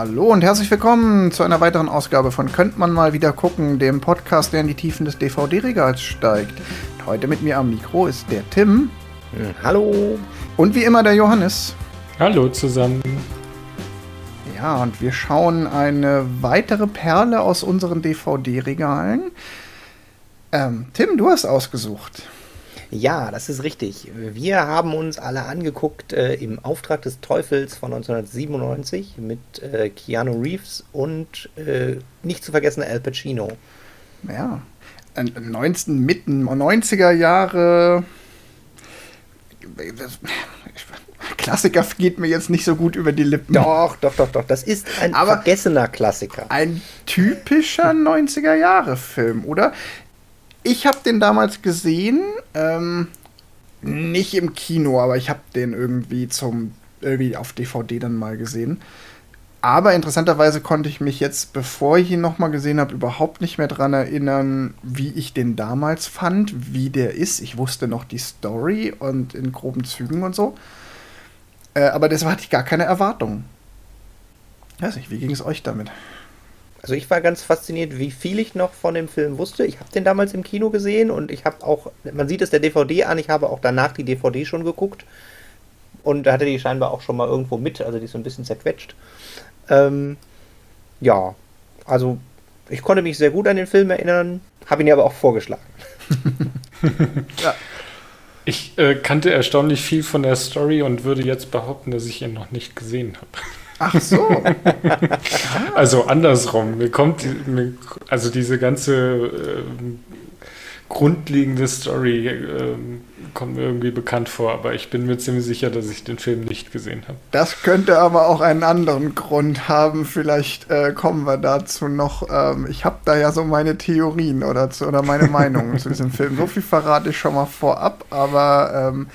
Hallo und herzlich willkommen zu einer weiteren Ausgabe von Könnt man mal wieder gucken, dem Podcast, der in die Tiefen des DVD-Regals steigt. Heute mit mir am Mikro ist der Tim. Hm, hallo. Und wie immer der Johannes. Hallo zusammen. Ja, und wir schauen eine weitere Perle aus unseren DVD-Regalen. Ähm, Tim, du hast ausgesucht. Ja, das ist richtig. Wir haben uns alle angeguckt äh, im Auftrag des Teufels von 1997 mit äh, Keanu Reeves und äh, nicht zu vergessen Al Pacino. Ja, 19, mitten 90er Jahre. Klassiker geht mir jetzt nicht so gut über die Lippen. Doch, doch, doch, doch. Das ist ein Aber vergessener Klassiker. Ein typischer 90er Jahre Film, oder? Ich habe den damals gesehen, ähm, nicht im Kino, aber ich habe den irgendwie zum irgendwie auf DVD dann mal gesehen. Aber interessanterweise konnte ich mich jetzt, bevor ich ihn nochmal gesehen habe, überhaupt nicht mehr daran erinnern, wie ich den damals fand, wie der ist. Ich wusste noch die Story und in groben Zügen und so. Äh, aber deshalb hatte ich gar keine Erwartungen. Weiß nicht, wie ging es euch damit? Also ich war ganz fasziniert, wie viel ich noch von dem Film wusste. Ich habe den damals im Kino gesehen und ich habe auch, man sieht es der DVD an, ich habe auch danach die DVD schon geguckt und hatte die scheinbar auch schon mal irgendwo mit, also die ist so ein bisschen zerquetscht. Ähm, ja, also ich konnte mich sehr gut an den Film erinnern, habe ihn aber auch vorgeschlagen. ja. Ich äh, kannte erstaunlich viel von der Story und würde jetzt behaupten, dass ich ihn noch nicht gesehen habe. Ach so. also andersrum. Mir kommt, mir, also diese ganze äh, grundlegende Story äh, kommt mir irgendwie bekannt vor, aber ich bin mir ziemlich sicher, dass ich den Film nicht gesehen habe. Das könnte aber auch einen anderen Grund haben. Vielleicht äh, kommen wir dazu noch. Ähm, ich habe da ja so meine Theorien oder, zu, oder meine Meinungen zu diesem Film. So viel verrate ich schon mal vorab, aber ähm,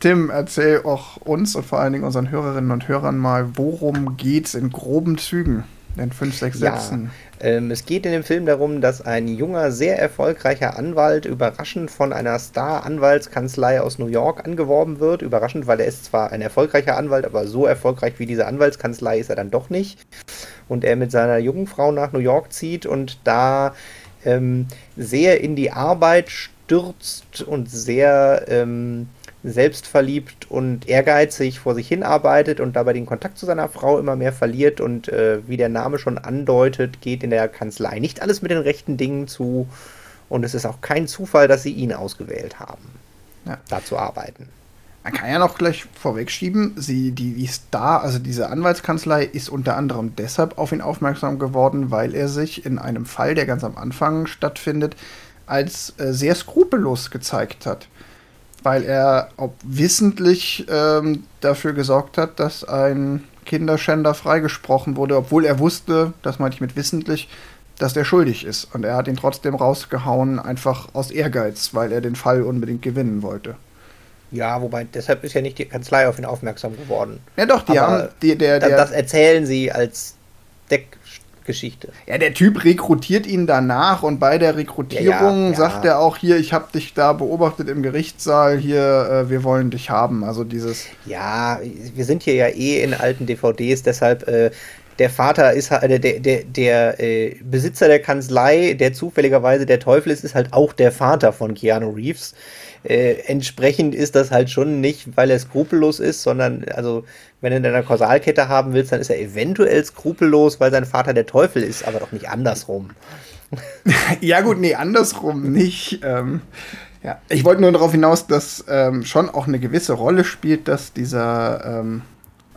Tim, erzähl auch uns und vor allen Dingen unseren Hörerinnen und Hörern mal, worum geht's in groben Zügen? In fünf, sechs Sätzen. Ja, ähm, es geht in dem Film darum, dass ein junger, sehr erfolgreicher Anwalt überraschend von einer Star-Anwaltskanzlei aus New York angeworben wird. Überraschend, weil er ist zwar ein erfolgreicher Anwalt, aber so erfolgreich wie diese Anwaltskanzlei ist er dann doch nicht. Und er mit seiner jungen Frau nach New York zieht und da ähm, sehr in die Arbeit stürzt und sehr ähm, selbstverliebt und ehrgeizig vor sich hinarbeitet und dabei den Kontakt zu seiner Frau immer mehr verliert und äh, wie der Name schon andeutet, geht in der Kanzlei nicht alles mit den rechten Dingen zu und es ist auch kein Zufall, dass sie ihn ausgewählt haben, ja. da zu arbeiten. Man kann ja noch gleich vorwegschieben, sie, die, die Star, also diese Anwaltskanzlei, ist unter anderem deshalb auf ihn aufmerksam geworden, weil er sich in einem Fall, der ganz am Anfang stattfindet, als äh, sehr skrupellos gezeigt hat weil er ob wissentlich ähm, dafür gesorgt hat, dass ein Kinderschänder freigesprochen wurde, obwohl er wusste, das meinte ich mit wissentlich, dass der schuldig ist. Und er hat ihn trotzdem rausgehauen, einfach aus Ehrgeiz, weil er den Fall unbedingt gewinnen wollte. Ja, wobei, deshalb ist ja nicht die Kanzlei auf ihn aufmerksam geworden. Ja, doch, die Aber haben. Die, der, der, das erzählen sie als Deck, Geschichte. Ja, der Typ rekrutiert ihn danach und bei der Rekrutierung ja, ja, sagt er auch hier, ich habe dich da beobachtet im Gerichtssaal, hier, äh, wir wollen dich haben. Also dieses. Ja, wir sind hier ja eh in alten DVDs, deshalb. Äh, der Vater ist halt, der, der, der äh, Besitzer der Kanzlei, der zufälligerweise der Teufel ist, ist halt auch der Vater von Keanu Reeves. Äh, entsprechend ist das halt schon nicht, weil er skrupellos ist, sondern also wenn du in einer Kausalkette haben willst, dann ist er eventuell skrupellos, weil sein Vater der Teufel ist, aber doch nicht andersrum. ja gut, nee, andersrum nicht. Ähm, ja. Ich wollte nur darauf hinaus, dass ähm, schon auch eine gewisse Rolle spielt, dass dieser ähm,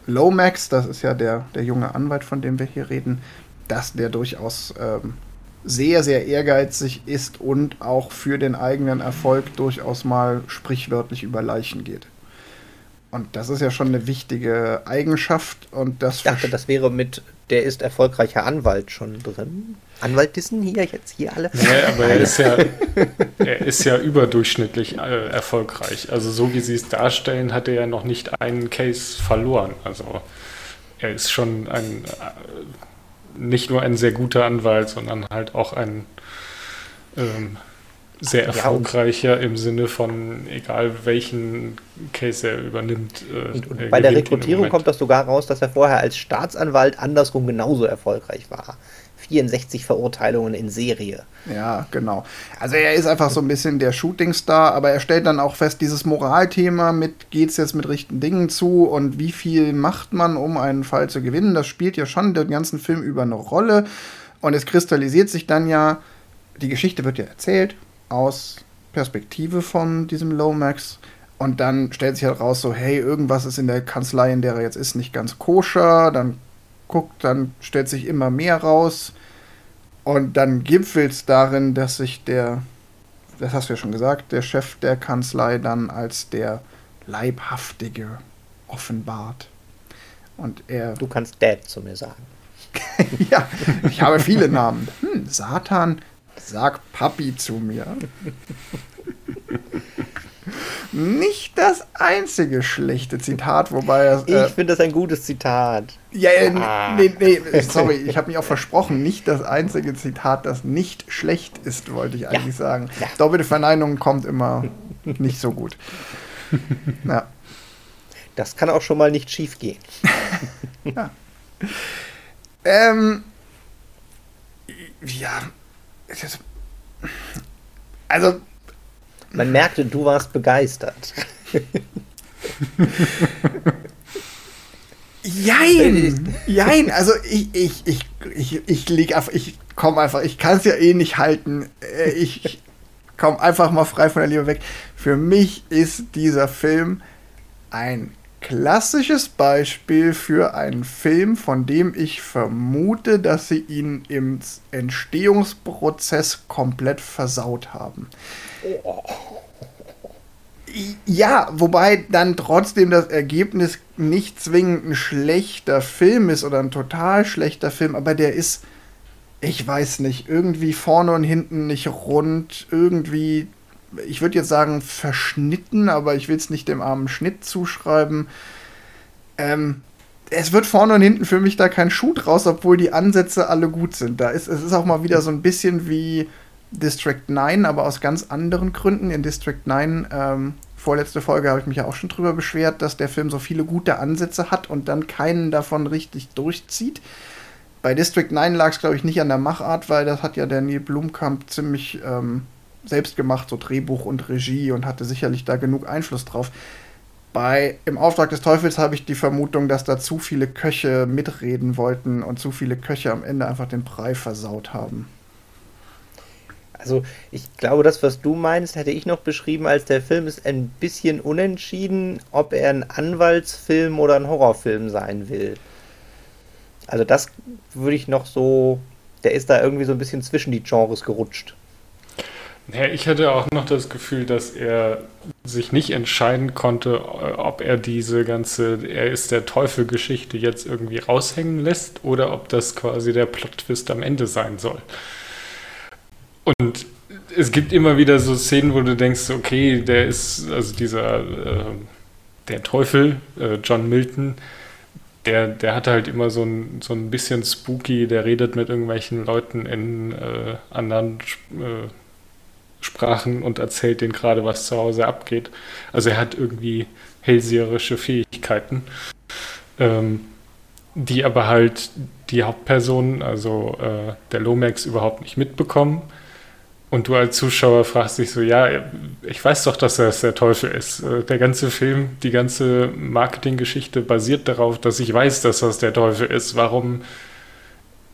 Lomax, das ist ja der, der junge Anwalt, von dem wir hier reden, dass der durchaus ähm, sehr, sehr ehrgeizig ist und auch für den eigenen Erfolg durchaus mal sprichwörtlich über Leichen geht. Und das ist ja schon eine wichtige Eigenschaft. Und das ich dachte, das wäre mit der ist erfolgreicher Anwalt schon drin. Anwaltissen hier jetzt hier alle. Ja, aber er ist ja, er ist ja überdurchschnittlich äh, erfolgreich. Also so wie sie es darstellen, hat er ja noch nicht einen Case verloren. Also er ist schon ein äh, nicht nur ein sehr guter Anwalt, sondern halt auch ein ähm, sehr erfolgreicher ja, im Sinne von, egal welchen Case er übernimmt. Äh, und, und bei der Rekrutierung kommt das sogar raus, dass er vorher als Staatsanwalt andersrum genauso erfolgreich war. 64 Verurteilungen in Serie. Ja, genau. Also er ist einfach so ein bisschen der Shootingstar, aber er stellt dann auch fest, dieses Moralthema mit geht es jetzt mit richtigen Dingen zu und wie viel macht man, um einen Fall zu gewinnen, das spielt ja schon den ganzen Film über eine Rolle. Und es kristallisiert sich dann ja, die Geschichte wird ja erzählt aus Perspektive von diesem Lomax. Und dann stellt sich halt raus, so, hey, irgendwas ist in der Kanzlei, in der er jetzt ist, nicht ganz koscher. Dann guckt, dann stellt sich immer mehr raus. Und dann gipfelt es darin, dass sich der, das hast du ja schon gesagt, der Chef der Kanzlei dann als der Leibhaftige offenbart. Und er. Du kannst Dad zu mir sagen. ja, ich habe viele Namen. Hm, Satan, sag Papi zu mir. Nicht das einzige schlechte Zitat, wobei. Äh, ich finde das ein gutes Zitat. Ja, äh, ah. nee, nee, sorry, ich habe mich auch versprochen. Nicht das einzige Zitat, das nicht schlecht ist, wollte ich eigentlich ja. sagen. Ja. Doppelte Verneinung kommt immer nicht so gut. Ja. Das kann auch schon mal nicht schief gehen. ja. Ähm, ja. Also. Man merkte, du warst begeistert. Jein! Jein! Also ich, ich, ich, ich, ich lieg einfach, ich komme einfach, ich kann es ja eh nicht halten. Äh, ich komme einfach mal frei von der Liebe weg. Für mich ist dieser Film ein klassisches Beispiel für einen Film, von dem ich vermute, dass sie ihn im Entstehungsprozess komplett versaut haben. Ja, wobei dann trotzdem das Ergebnis nicht zwingend ein schlechter Film ist oder ein total schlechter Film, aber der ist, ich weiß nicht, irgendwie vorne und hinten nicht rund, irgendwie ich würde jetzt sagen, verschnitten, aber ich will es nicht dem armen Schnitt zuschreiben. Ähm, es wird vorne und hinten für mich da kein Schuh draus, obwohl die Ansätze alle gut sind. Da ist, es ist auch mal wieder so ein bisschen wie District 9, aber aus ganz anderen Gründen. In District 9, ähm, vorletzte Folge, habe ich mich ja auch schon drüber beschwert, dass der Film so viele gute Ansätze hat und dann keinen davon richtig durchzieht. Bei District 9 lag es, glaube ich, nicht an der Machart, weil das hat ja der Neil Blumkamp ziemlich ähm, selbst gemacht, so Drehbuch und Regie und hatte sicherlich da genug Einfluss drauf. Bei Im Auftrag des Teufels habe ich die Vermutung, dass da zu viele Köche mitreden wollten und zu viele Köche am Ende einfach den Brei versaut haben. Also ich glaube, das, was du meinst, hätte ich noch beschrieben, als der Film ist ein bisschen unentschieden, ob er ein Anwaltsfilm oder ein Horrorfilm sein will. Also das würde ich noch so, der ist da irgendwie so ein bisschen zwischen die Genres gerutscht. Ja, ich hatte auch noch das Gefühl, dass er sich nicht entscheiden konnte, ob er diese ganze Er ist der Teufel-Geschichte jetzt irgendwie raushängen lässt oder ob das quasi der Plot-Twist am Ende sein soll. Und es gibt immer wieder so Szenen, wo du denkst, okay, der ist, also dieser, äh, der Teufel, äh, John Milton, der, der hat halt immer so ein, so ein bisschen spooky, der redet mit irgendwelchen Leuten in äh, anderen äh, Sprachen und erzählt denen gerade, was zu Hause abgeht. Also er hat irgendwie hellseherische Fähigkeiten, ähm, die aber halt die Hauptpersonen, also äh, der Lomax, überhaupt nicht mitbekommen. Und du als Zuschauer fragst dich so, ja, ich weiß doch, dass er der Teufel ist. Äh, der ganze Film, die ganze Marketinggeschichte basiert darauf, dass ich weiß, dass das der Teufel ist. Warum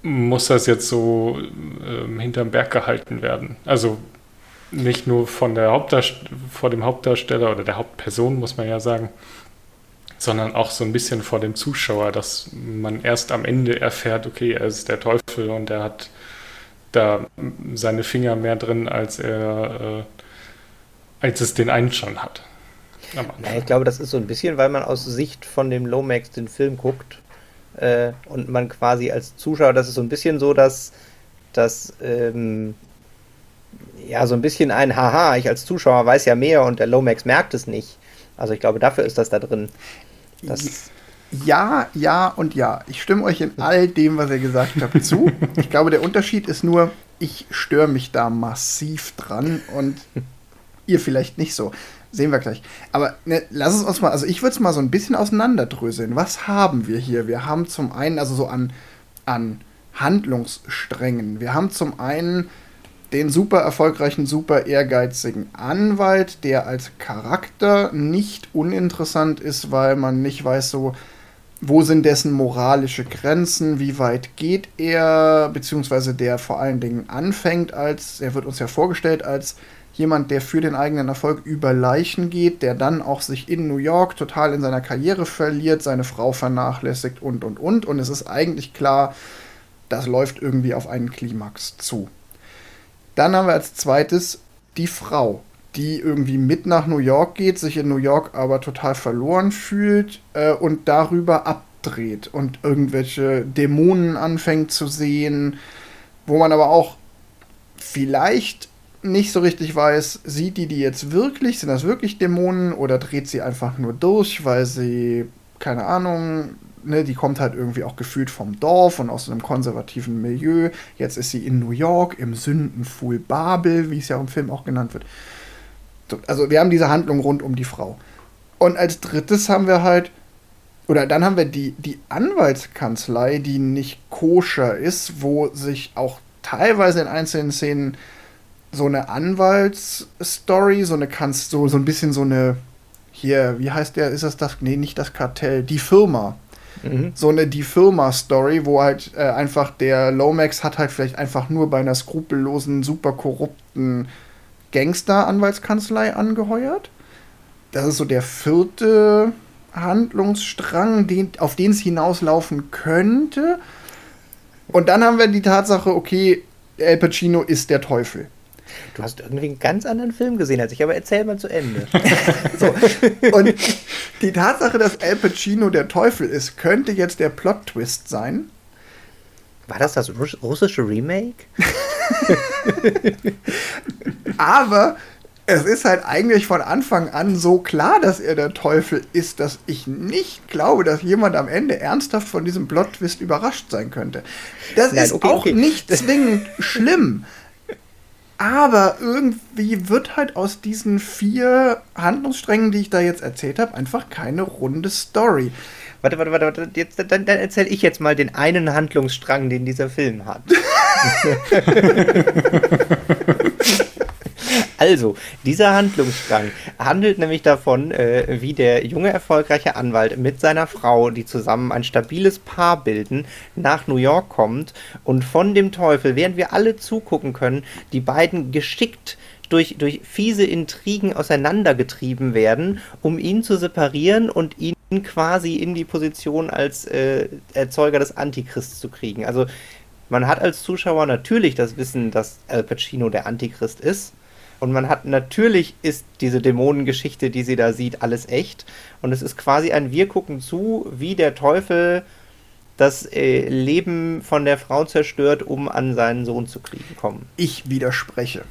muss das jetzt so äh, hinterm Berg gehalten werden? Also nicht nur von der vor dem Hauptdarsteller oder der Hauptperson, muss man ja sagen, sondern auch so ein bisschen vor dem Zuschauer, dass man erst am Ende erfährt, okay, er ist der Teufel und er hat da seine Finger mehr drin, als er, äh, als es den einen schon hat. Ja, ich glaube, das ist so ein bisschen, weil man aus Sicht von dem Lomax den Film guckt äh, und man quasi als Zuschauer, das ist so ein bisschen so, dass, dass ähm, ja, so ein bisschen ein Haha, ich als Zuschauer weiß ja mehr und der Lomax merkt es nicht. Also ich glaube, dafür ist das da drin. Das ja, ja und ja. Ich stimme euch in all dem, was ihr gesagt habt, zu. Ich glaube, der Unterschied ist nur, ich störe mich da massiv dran und ihr vielleicht nicht so. Sehen wir gleich. Aber ne, lass es uns mal, also ich würde es mal so ein bisschen auseinanderdröseln. Was haben wir hier? Wir haben zum einen, also so an, an Handlungssträngen. Wir haben zum einen den super erfolgreichen, super ehrgeizigen Anwalt, der als Charakter nicht uninteressant ist, weil man nicht weiß, so, wo sind dessen moralische Grenzen, wie weit geht er, beziehungsweise der vor allen Dingen anfängt als, er wird uns ja vorgestellt als jemand, der für den eigenen Erfolg über Leichen geht, der dann auch sich in New York total in seiner Karriere verliert, seine Frau vernachlässigt und und und. Und es ist eigentlich klar, das läuft irgendwie auf einen Klimax zu. Dann haben wir als zweites die Frau, die irgendwie mit nach New York geht, sich in New York aber total verloren fühlt äh, und darüber abdreht und irgendwelche Dämonen anfängt zu sehen, wo man aber auch vielleicht nicht so richtig weiß, sieht die die jetzt wirklich, sind das wirklich Dämonen oder dreht sie einfach nur durch, weil sie, keine Ahnung, ne, die kommt halt irgendwie auch gefühlt vom Dorf und aus einem konservativen Milieu. Jetzt ist sie in New York, im Sündenfuhl Babel, wie es ja im Film auch genannt wird. Also wir haben diese Handlung rund um die Frau. Und als drittes haben wir halt, oder dann haben wir die, die Anwaltskanzlei, die nicht koscher ist, wo sich auch teilweise in einzelnen Szenen so eine Anwaltsstory, so eine Kanz so, so ein bisschen so eine hier, wie heißt der, ist das das, nee, nicht das Kartell, die Firma. Mhm. So eine Die Firma-Story, wo halt äh, einfach der Lomax hat halt vielleicht einfach nur bei einer skrupellosen, super korrupten Gangster-Anwaltskanzlei angeheuert. Das ist so der vierte Handlungsstrang, den, auf den es hinauslaufen könnte. Und dann haben wir die Tatsache, okay, El Pacino ist der Teufel. Du hast irgendwie einen ganz anderen Film gesehen als ich, aber erzähl mal zu Ende. so. Und die Tatsache, dass Al Pacino der Teufel ist, könnte jetzt der Plot-Twist sein. War das das russische Remake? aber es ist halt eigentlich von Anfang an so klar, dass er der Teufel ist, dass ich nicht glaube, dass jemand am Ende ernsthaft von diesem Plot-Twist überrascht sein könnte. Das Nein, ist okay, auch okay. nicht zwingend schlimm. Aber irgendwie wird halt aus diesen vier Handlungssträngen, die ich da jetzt erzählt habe, einfach keine runde Story. Warte, warte, warte, warte. Jetzt, dann, dann erzähle ich jetzt mal den einen Handlungsstrang, den dieser Film hat. Also, dieser Handlungsstrang handelt nämlich davon, äh, wie der junge erfolgreiche Anwalt mit seiner Frau, die zusammen ein stabiles Paar bilden, nach New York kommt und von dem Teufel, während wir alle zugucken können, die beiden geschickt durch, durch fiese Intrigen auseinandergetrieben werden, um ihn zu separieren und ihn quasi in die Position als äh, Erzeuger des Antichrists zu kriegen. Also man hat als Zuschauer natürlich das Wissen, dass Al Pacino der Antichrist ist. Und man hat natürlich ist diese Dämonengeschichte, die sie da sieht, alles echt. Und es ist quasi ein Wir gucken zu, wie der Teufel das äh, Leben von der Frau zerstört, um an seinen Sohn zu kriegen kommen. Ich widerspreche.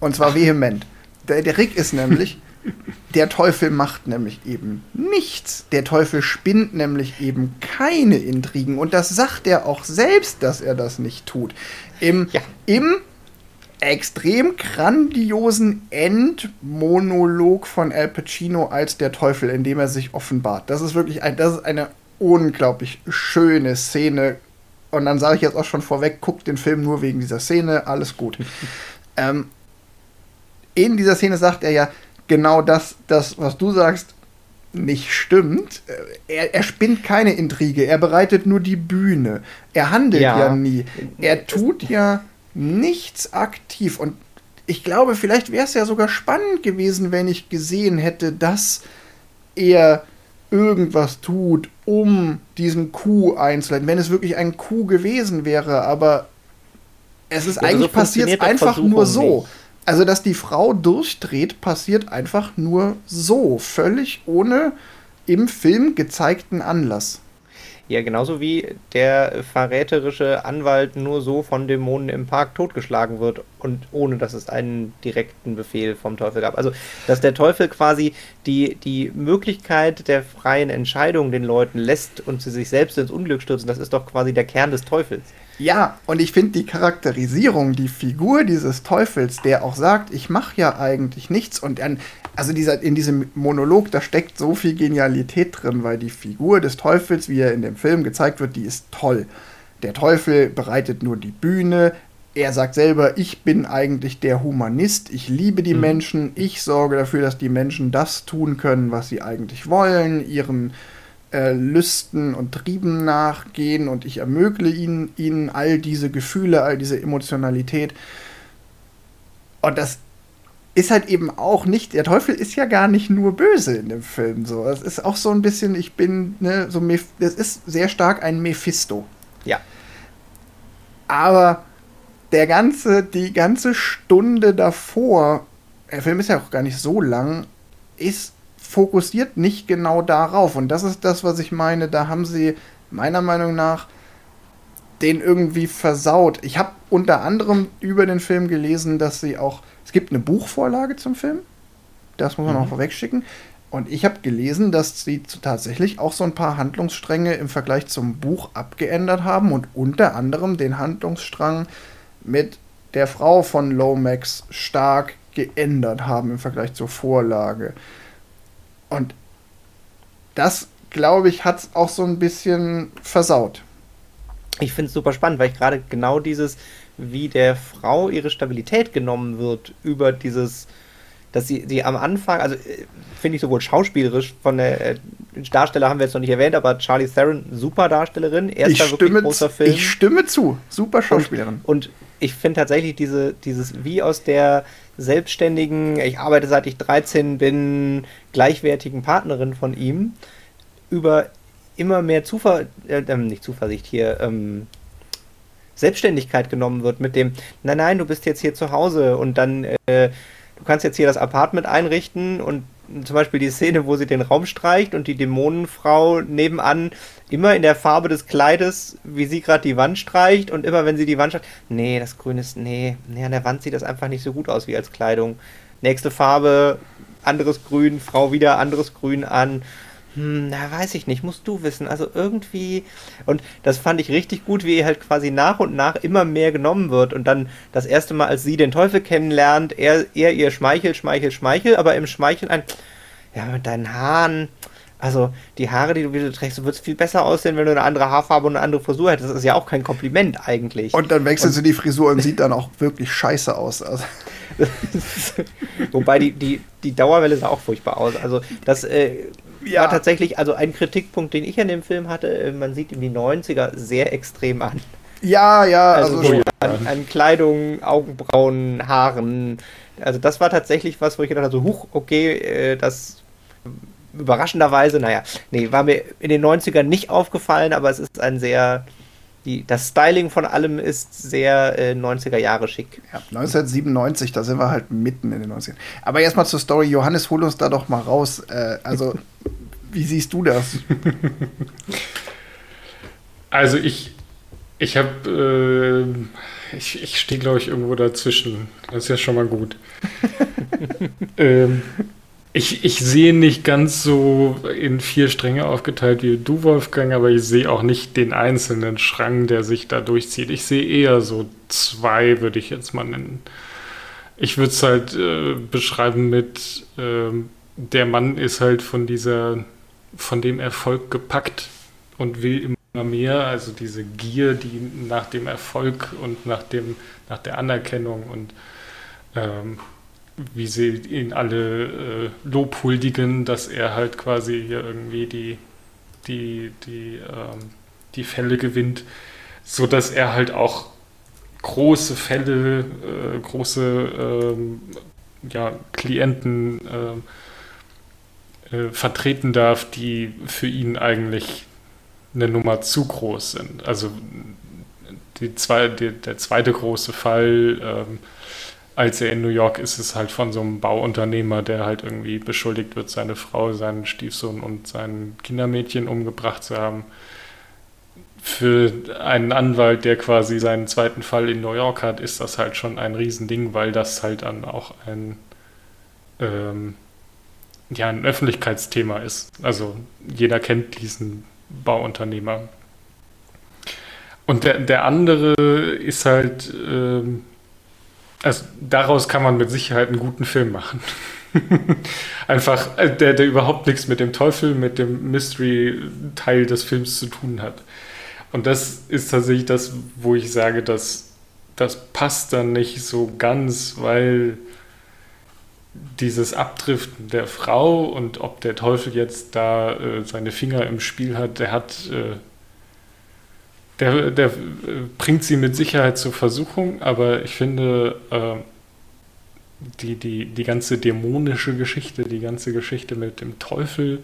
Und zwar vehement. Der, der Rick ist nämlich, der Teufel macht nämlich eben nichts. Der Teufel spinnt nämlich eben keine Intrigen. Und das sagt er auch selbst, dass er das nicht tut. Im, ja. im extrem grandiosen Endmonolog von Al Pacino als der Teufel, in dem er sich offenbart. Das ist wirklich ein, das ist eine unglaublich schöne Szene. Und dann sage ich jetzt auch schon vorweg, guckt den Film nur wegen dieser Szene, alles gut. ähm, in dieser Szene sagt er ja genau das, das, was du sagst, nicht stimmt. Er, er spinnt keine Intrige, er bereitet nur die Bühne. Er handelt ja, ja nie. Er tut ja nichts aktiv. Und ich glaube, vielleicht wäre es ja sogar spannend gewesen, wenn ich gesehen hätte, dass er irgendwas tut, um diesen Coup einzuleiten. Wenn es wirklich ein Coup gewesen wäre, aber es ist ja, eigentlich so passiert einfach nur so. Nicht. Also, dass die Frau durchdreht, passiert einfach nur so. Völlig ohne im Film gezeigten Anlass. Ja, genauso wie der verräterische Anwalt nur so von Dämonen im Park totgeschlagen wird und ohne dass es einen direkten Befehl vom Teufel gab. Also, dass der Teufel quasi die, die Möglichkeit der freien Entscheidung den Leuten lässt und sie sich selbst ins Unglück stürzen, das ist doch quasi der Kern des Teufels. Ja, und ich finde die Charakterisierung, die Figur dieses Teufels, der auch sagt, ich mache ja eigentlich nichts und dann, also dieser, in diesem Monolog, da steckt so viel Genialität drin, weil die Figur des Teufels, wie er in dem Film gezeigt wird, die ist toll. Der Teufel bereitet nur die Bühne, er sagt selber, ich bin eigentlich der Humanist, ich liebe die mhm. Menschen, ich sorge dafür, dass die Menschen das tun können, was sie eigentlich wollen, ihren äh, Lüsten und Trieben nachgehen und ich ermögle ihnen, ihnen all diese Gefühle, all diese Emotionalität. Und das ist halt eben auch nicht, der Teufel ist ja gar nicht nur böse in dem Film. So. Das ist auch so ein bisschen, ich bin, ne, so, das ist sehr stark ein Mephisto. Ja. Aber der ganze, die ganze Stunde davor, der Film ist ja auch gar nicht so lang, ist fokussiert nicht genau darauf. Und das ist das, was ich meine. Da haben sie meiner Meinung nach den irgendwie versaut. Ich habe unter anderem über den Film gelesen, dass sie auch. Es gibt eine Buchvorlage zum Film. Das muss man mhm. auch vorwegschicken. Und ich habe gelesen, dass sie tatsächlich auch so ein paar Handlungsstränge im Vergleich zum Buch abgeändert haben und unter anderem den Handlungsstrang mit der Frau von Lomax stark geändert haben im Vergleich zur Vorlage. Und das, glaube ich, hat es auch so ein bisschen versaut. Ich finde es super spannend, weil ich gerade genau dieses, wie der Frau ihre Stabilität genommen wird über dieses, dass sie, sie am Anfang, also äh, finde ich sowohl schauspielerisch von der äh, Darsteller haben wir jetzt noch nicht erwähnt, aber Charlie Theron, super Darstellerin, erster ich wirklich großer Film. Ich stimme zu, super Schauspielerin. Und, und ich finde tatsächlich diese, dieses, wie aus der selbstständigen, ich arbeite seit ich 13 bin, gleichwertigen Partnerin von ihm, über immer mehr Zuversicht, äh, ähm, nicht Zuversicht hier, ähm, Selbstständigkeit genommen wird mit dem, nein, nein, du bist jetzt hier zu Hause und dann, äh, du kannst jetzt hier das Apartment einrichten und zum Beispiel die Szene, wo sie den Raum streicht und die Dämonenfrau nebenan immer in der Farbe des Kleides, wie sie gerade die Wand streicht und immer wenn sie die Wand streicht, nee, das Grün ist, nee, nee, an der Wand sieht das einfach nicht so gut aus wie als Kleidung. Nächste Farbe, anderes Grün, Frau wieder anderes Grün an. Hm, na, weiß ich nicht, musst du wissen. Also irgendwie. Und das fand ich richtig gut, wie halt quasi nach und nach immer mehr genommen wird. Und dann das erste Mal, als sie den Teufel kennenlernt, er, er ihr schmeichelt, schmeichelt, schmeichelt, aber im Schmeicheln ein. Ja, mit deinen Haaren also die Haare, die du wieder trägst, du würdest viel besser aussehen, wenn du eine andere Haarfarbe und eine andere Frisur hättest. Das ist ja auch kein Kompliment eigentlich. Und dann wechselst und, du die Frisur und sieht dann auch wirklich scheiße aus. Also. Wobei die, die, die Dauerwelle sah auch furchtbar aus. Also das äh, ja. war tatsächlich, also ein Kritikpunkt, den ich an dem Film hatte, äh, man sieht ihm die 90er sehr extrem an. Ja, ja, also, also an, an, Kleidung, Augenbrauen, Haaren. Also das war tatsächlich was, wo ich gedacht habe, so, huch, okay, äh, das überraschenderweise, naja, nee, war mir in den 90ern nicht aufgefallen, aber es ist ein sehr, die, das Styling von allem ist sehr äh, 90er Jahre schick. Ja, 1997, da sind wir halt mitten in den 90ern. Aber erstmal zur Story, Johannes, hol uns da doch mal raus. Äh, also, wie siehst du das? Also ich, ich habe, äh, ich, ich stehe glaube ich irgendwo dazwischen. Das ist ja schon mal gut. ähm, ich, ich sehe nicht ganz so in vier Stränge aufgeteilt wie du, Wolfgang, aber ich sehe auch nicht den einzelnen Strang, der sich da durchzieht. Ich sehe eher so zwei, würde ich jetzt mal nennen. Ich würde es halt äh, beschreiben mit, äh, der Mann ist halt von dieser, von dem Erfolg gepackt und will immer mehr, also diese Gier, die nach dem Erfolg und nach dem, nach der Anerkennung und ähm, wie sie ihn alle äh, lobhuldigen, dass er halt quasi hier irgendwie die, die, die, ähm, die Fälle gewinnt, so dass er halt auch große Fälle, äh, große ähm, ja, Klienten äh, äh, vertreten darf, die für ihn eigentlich eine Nummer zu groß sind. Also die zwei, die, der zweite große Fall, ähm, als er in New York ist, ist halt von so einem Bauunternehmer, der halt irgendwie beschuldigt wird, seine Frau, seinen Stiefsohn und sein Kindermädchen umgebracht zu haben. für einen Anwalt, der quasi seinen zweiten Fall in New York hat, ist das halt schon ein Riesending, weil das halt dann auch ein, ähm, ja, ein Öffentlichkeitsthema ist. Also jeder kennt diesen Bauunternehmer. Und der, der andere ist halt, ähm, also daraus kann man mit Sicherheit einen guten Film machen. Einfach, äh, der, der überhaupt nichts mit dem Teufel, mit dem Mystery-Teil des Films zu tun hat. Und das ist tatsächlich das, wo ich sage, dass das passt dann nicht so ganz, weil dieses Abdriften der Frau und ob der Teufel jetzt da äh, seine Finger im Spiel hat, der hat, äh, der, der äh, bringt sie mit Sicherheit zur Versuchung, aber ich finde, äh, die, die, die ganze dämonische Geschichte, die ganze Geschichte mit dem Teufel,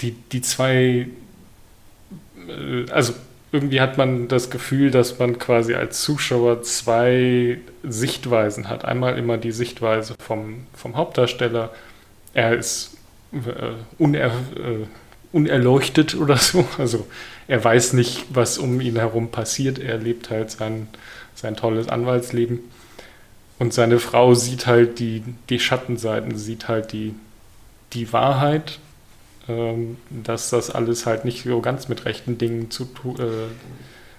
die, die zwei, äh, also irgendwie hat man das Gefühl, dass man quasi als Zuschauer zwei Sichtweisen hat. Einmal immer die Sichtweise vom, vom Hauptdarsteller, er ist äh, uner, äh, unerleuchtet oder so, also er weiß nicht, was um ihn herum passiert, er lebt halt sein, sein tolles Anwaltsleben. Und seine Frau sieht halt die, die Schattenseiten, sieht halt die, die Wahrheit, dass das alles halt nicht so ganz mit rechten Dingen zu, äh,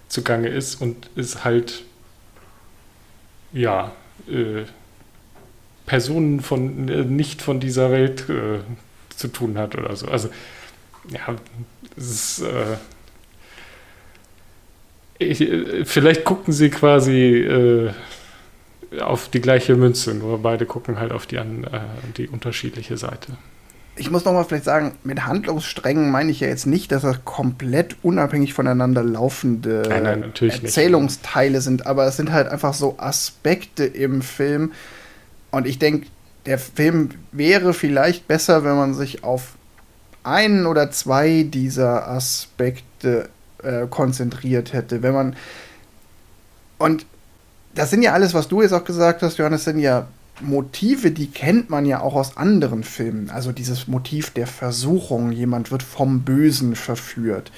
zugange ist und ist halt, ja, äh, Personen von äh, nicht von dieser Welt äh, zu tun hat oder so. Also, ja, es ist. Äh, ich, äh, vielleicht gucken sie quasi auf die gleiche Münze, nur beide gucken halt auf die, an, die unterschiedliche Seite. Ich muss nochmal vielleicht sagen, mit Handlungssträngen meine ich ja jetzt nicht, dass das komplett unabhängig voneinander laufende nein, nein, Erzählungsteile nicht. sind, aber es sind halt einfach so Aspekte im Film. Und ich denke, der Film wäre vielleicht besser, wenn man sich auf einen oder zwei dieser Aspekte äh, konzentriert hätte. Wenn man und das sind ja alles, was du jetzt auch gesagt hast, Johannes, sind ja Motive, die kennt man ja auch aus anderen Filmen. Also dieses Motiv der Versuchung, jemand wird vom Bösen verführt.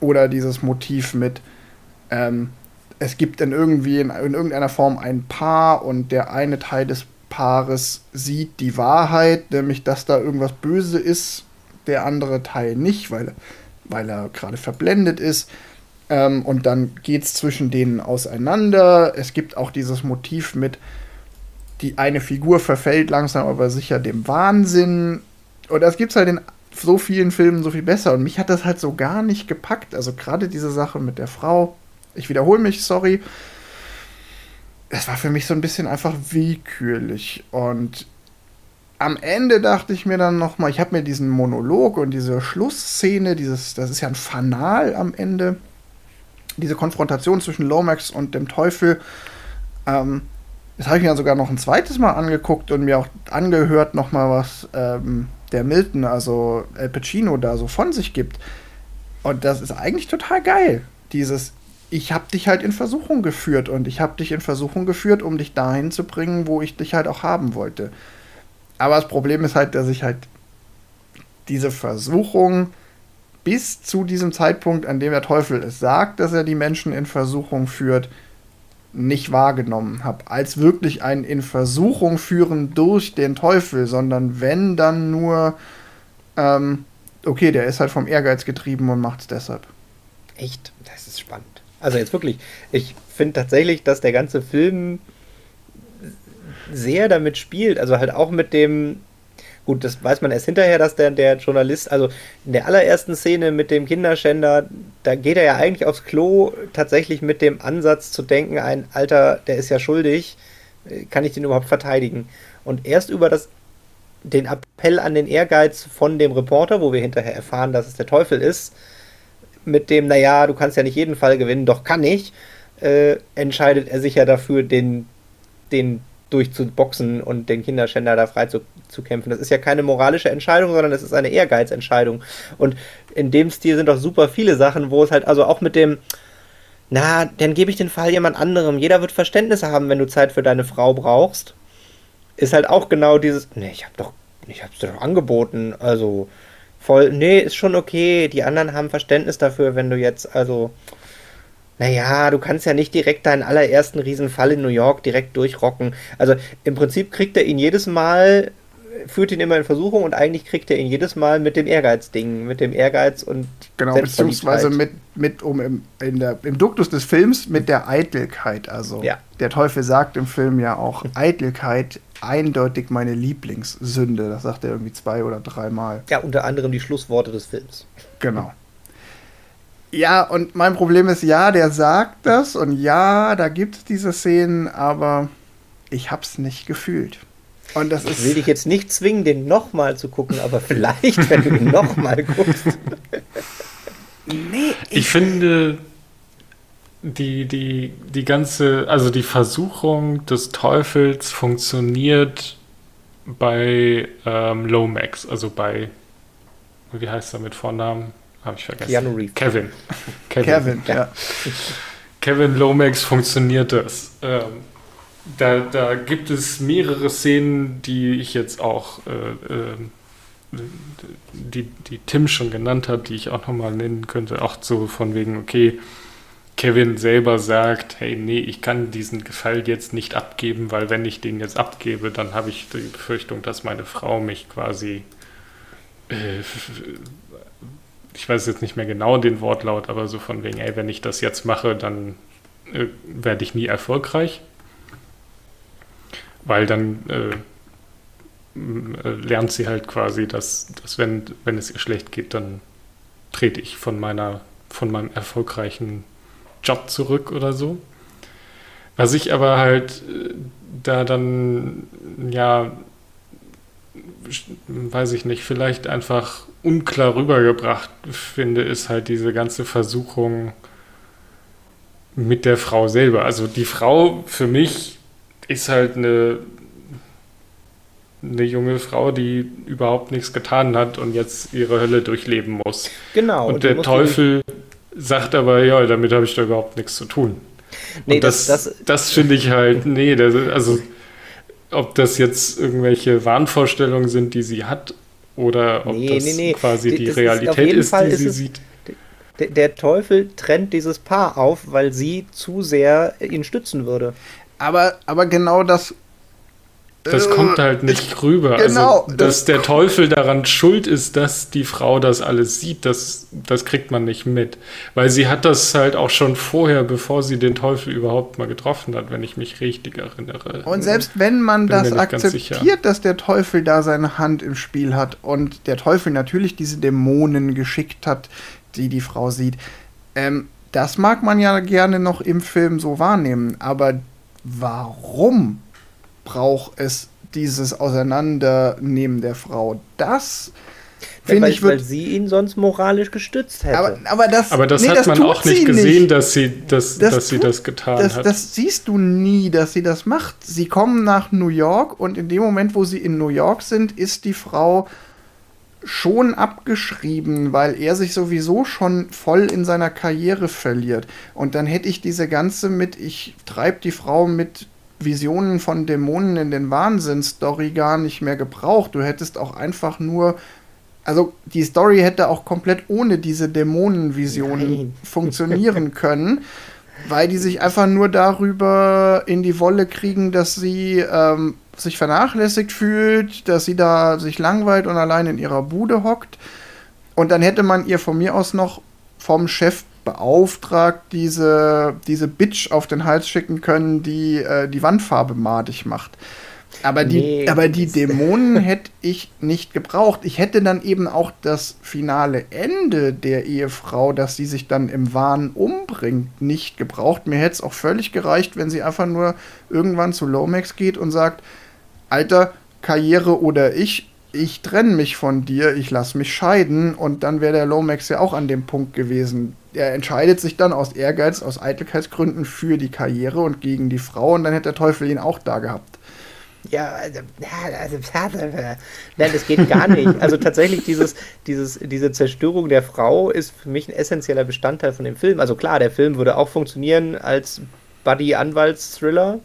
Oder dieses Motiv mit, ähm, es gibt dann irgendwie in, in, irgendeiner Form ein Paar und der eine Teil des Paares sieht die Wahrheit, nämlich dass da irgendwas böse ist, der andere Teil nicht, weil, weil er gerade verblendet ist. Ähm, und dann geht es zwischen denen auseinander. Es gibt auch dieses Motiv mit, die eine Figur verfällt langsam aber sicher dem Wahnsinn. Und das gibt es halt in so vielen Filmen so viel besser. Und mich hat das halt so gar nicht gepackt. Also gerade diese Sache mit der Frau. Ich wiederhole mich, sorry. Es war für mich so ein bisschen einfach willkürlich. Und am Ende dachte ich mir dann noch mal, ich habe mir diesen Monolog und diese Schlussszene, dieses, das ist ja ein Fanal am Ende, diese Konfrontation zwischen Lomax und dem Teufel, ähm, das habe ich mir sogar noch ein zweites Mal angeguckt und mir auch angehört nochmal, was ähm, der Milton, also El Pacino, da so von sich gibt. Und das ist eigentlich total geil. Dieses, ich habe dich halt in Versuchung geführt und ich habe dich in Versuchung geführt, um dich dahin zu bringen, wo ich dich halt auch haben wollte. Aber das Problem ist halt, dass ich halt diese Versuchung bis zu diesem Zeitpunkt, an dem der Teufel es sagt, dass er die Menschen in Versuchung führt, nicht wahrgenommen habe. Als wirklich ein in Versuchung führen durch den Teufel, sondern wenn dann nur, ähm, okay, der ist halt vom Ehrgeiz getrieben und macht es deshalb. Echt? Das ist spannend. Also jetzt wirklich, ich finde tatsächlich, dass der ganze Film sehr damit spielt, also halt auch mit dem, Gut, das weiß man erst hinterher, dass der, der Journalist, also in der allerersten Szene mit dem Kinderschänder, da geht er ja eigentlich aufs Klo, tatsächlich mit dem Ansatz zu denken, ein Alter, der ist ja schuldig, kann ich den überhaupt verteidigen? Und erst über das, den Appell an den Ehrgeiz von dem Reporter, wo wir hinterher erfahren, dass es der Teufel ist, mit dem, naja, du kannst ja nicht jeden Fall gewinnen, doch kann ich, äh, entscheidet er sich ja dafür, den, den durchzuboxen und den Kinderschänder da frei zu, zu kämpfen. Das ist ja keine moralische Entscheidung, sondern das ist eine Ehrgeizentscheidung. Und in dem Stil sind doch super viele Sachen, wo es halt also auch mit dem, na, dann gebe ich den Fall jemand anderem. Jeder wird Verständnis haben, wenn du Zeit für deine Frau brauchst. Ist halt auch genau dieses, ne, ich hab doch, ich hab's dir doch angeboten. Also, voll, nee, ist schon okay. Die anderen haben Verständnis dafür, wenn du jetzt, also, naja, du kannst ja nicht direkt deinen allerersten Riesenfall in New York direkt durchrocken. Also im Prinzip kriegt er ihn jedes Mal, führt ihn immer in Versuchung und eigentlich kriegt er ihn jedes Mal mit dem Ehrgeiz-Ding, mit dem Ehrgeiz und Genau, beziehungsweise mit, mit um im, in der, im Duktus des Films mit der Eitelkeit. Also Ja. der Teufel sagt im Film ja auch Eitelkeit eindeutig meine Lieblingssünde. Das sagt er irgendwie zwei oder dreimal. Ja, unter anderem die Schlussworte des Films. Genau. Ja, und mein Problem ist, ja, der sagt das und ja, da gibt es diese Szenen, aber ich hab's nicht gefühlt. Und das Ich will dich jetzt nicht zwingen, den nochmal zu gucken, aber vielleicht, wenn du ihn nochmal guckst. Nee, Ich finde, die, die, die ganze, also die Versuchung des Teufels funktioniert bei ähm, Lomax, also bei, wie heißt er mit Vornamen? Habe ich vergessen. Keanu Reeves. Kevin. Kevin, ja. Kevin Lomax funktioniert das. Ähm, da, da gibt es mehrere Szenen, die ich jetzt auch, äh, ähm, die, die Tim schon genannt hat, die ich auch nochmal nennen könnte. Auch so von wegen, okay, Kevin selber sagt, hey, nee, ich kann diesen Gefall jetzt nicht abgeben, weil wenn ich den jetzt abgebe, dann habe ich die Befürchtung, dass meine Frau mich quasi äh, ich weiß jetzt nicht mehr genau den Wortlaut, aber so von wegen, ey, wenn ich das jetzt mache, dann äh, werde ich nie erfolgreich. Weil dann äh, äh, lernt sie halt quasi, dass, dass wenn, wenn es ihr schlecht geht, dann trete ich von meiner, von meinem erfolgreichen Job zurück oder so. Was ich aber halt äh, da dann, ja, weiß ich nicht, vielleicht einfach unklar rübergebracht finde, ist halt diese ganze Versuchung mit der Frau selber. Also die Frau für mich ist halt eine, eine junge Frau, die überhaupt nichts getan hat und jetzt ihre Hölle durchleben muss. Genau. und der Teufel sagt aber, ja, damit habe ich da überhaupt nichts zu tun. Nee, und das, das, das, das, finde ich halt, nee, das, also ob das jetzt irgendwelche Wahnvorstellungen sind, die sie hat, oder ob Nee, das nee, nee. quasi Die- die das ist- auf Realität jeden ist, Fall die ist sie es- sieht. der, der Teufel trennt dieses Paar auf, weil sie zu sehr ihn stützen würde. Aber, aber genau das. Das äh, kommt halt nicht rüber. genau, also, dass das der Teufel daran schuld ist, dass die Frau das alles sieht, das, das kriegt man nicht mit. Weil sie hat das halt auch schon vorher, bevor sie den Teufel überhaupt mal getroffen hat, wenn ich mich richtig erinnere. Und selbst wenn man Bin das akzeptiert, dass der Teufel da seine Hand im Spiel hat und der Teufel natürlich diese Dämonen geschickt hat, die die Frau sieht, ähm, das mag man ja gerne noch im Film so wahrnehmen. Aber warum braucht es dieses Auseinandernehmen der Frau? Das finde weil, ich weil sie ihn sonst moralisch gestützt hätte. Aber, aber das, Aber das nee, hat man tut auch nicht gesehen, dass sie das, Das dass sie tut- das getan Das, hat. das siehst du nie, dass sie das macht. Sie kommen nach New York und in dem Moment, wo sie in New York sind, ist die Frau schon abgeschrieben, weil er sich sowieso schon voll in seiner Karriere verliert. Und dann hätte ich diese ganze mit, ich treib die Frau mit Visionen von Dämonen in den Wahnsinn-Story gar nicht mehr gebraucht. Du hättest auch einfach nur. Also die Story hätte auch komplett ohne diese Dämonenvisionen funktionieren können, weil die sich einfach nur darüber in die Wolle kriegen, dass sie ähm, sich vernachlässigt fühlt, dass sie da sich langweilt und allein in ihrer Bude hockt. Und dann hätte man ihr von mir aus noch vom Chef beauftragt, diese, diese Bitch auf den Hals schicken können, die äh, die Wandfarbe madig macht. Aber die, Nee, aber die Dämonen hätte ich nicht gebraucht. Ich hätte dann eben auch das finale Ende der Ehefrau, dass sie sich dann im Wahn umbringt, nicht gebraucht. Mir hätte es auch völlig gereicht, wenn sie einfach nur irgendwann zu Lomax geht und sagt, Alter, Karriere oder ich, ich trenne mich von dir, ich lass mich scheiden und dann wäre der Lomax ja auch an dem Punkt gewesen. Er entscheidet sich dann aus Ehrgeiz, aus Eitelkeitsgründen für die Karriere und gegen die Frau und dann hätte der Teufel ihn auch da gehabt. Ja, also, also, nein, das geht gar nicht. Also tatsächlich, dieses, dieses, diese Zerstörung der Frau ist für mich ein essentieller Bestandteil von dem Film. Also klar, der Film würde auch funktionieren als Buddy-Anwalts-Thriller,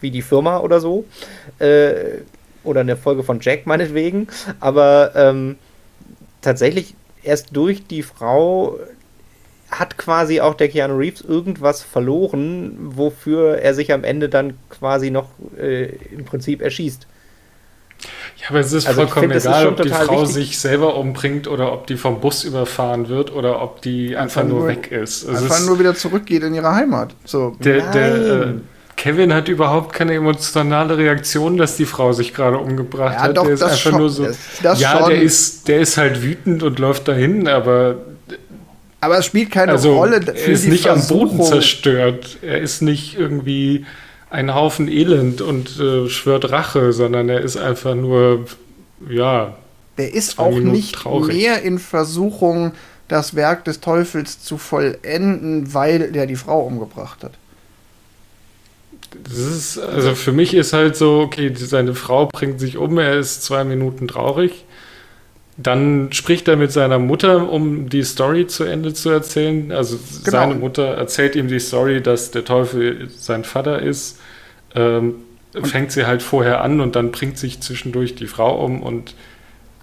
wie die Firma oder so. Äh, oder eine Folge von Jack meinetwegen. Aber ähm, tatsächlich erst durch die Frau hat quasi auch der Keanu Reeves irgendwas verloren, wofür er sich am Ende dann quasi noch äh, im Prinzip erschießt. Ja, aber es ist also vollkommen find, egal, ob die Frau wichtig. sich selber umbringt oder ob die vom Bus überfahren wird oder ob die einfach, einfach nur, nur, weg ist. Also einfach nur wieder zurückgeht in ihre Heimat. So. Der, der äh, Kevin hat überhaupt keine emotionale Reaktion, dass die Frau sich gerade umgebracht ja, hat. Doch, der ist einfach schon, nur so. Das, das ja, schon. der ist, der ist halt wütend und läuft dahin, aber. Aber es spielt keine also, Rolle. Für er ist nicht Versuchung. am Boden zerstört. Er ist nicht irgendwie ein Haufen Elend und äh, schwört Rache, sondern er ist einfach nur, ja. Der ist auch nicht traurig. mehr in Versuchung, das Werk des Teufels zu vollenden, weil der die Frau umgebracht hat. Das ist, also für mich ist halt so, okay, seine Frau bringt sich um, er ist zwei Minuten traurig. Dann spricht er mit seiner Mutter, um die Story zu Ende zu erzählen. Also genau. seine Mutter erzählt ihm die Story, dass der Teufel sein Vater ist. Ähm, fängt sie halt vorher an und dann bringt sich zwischendurch die Frau um und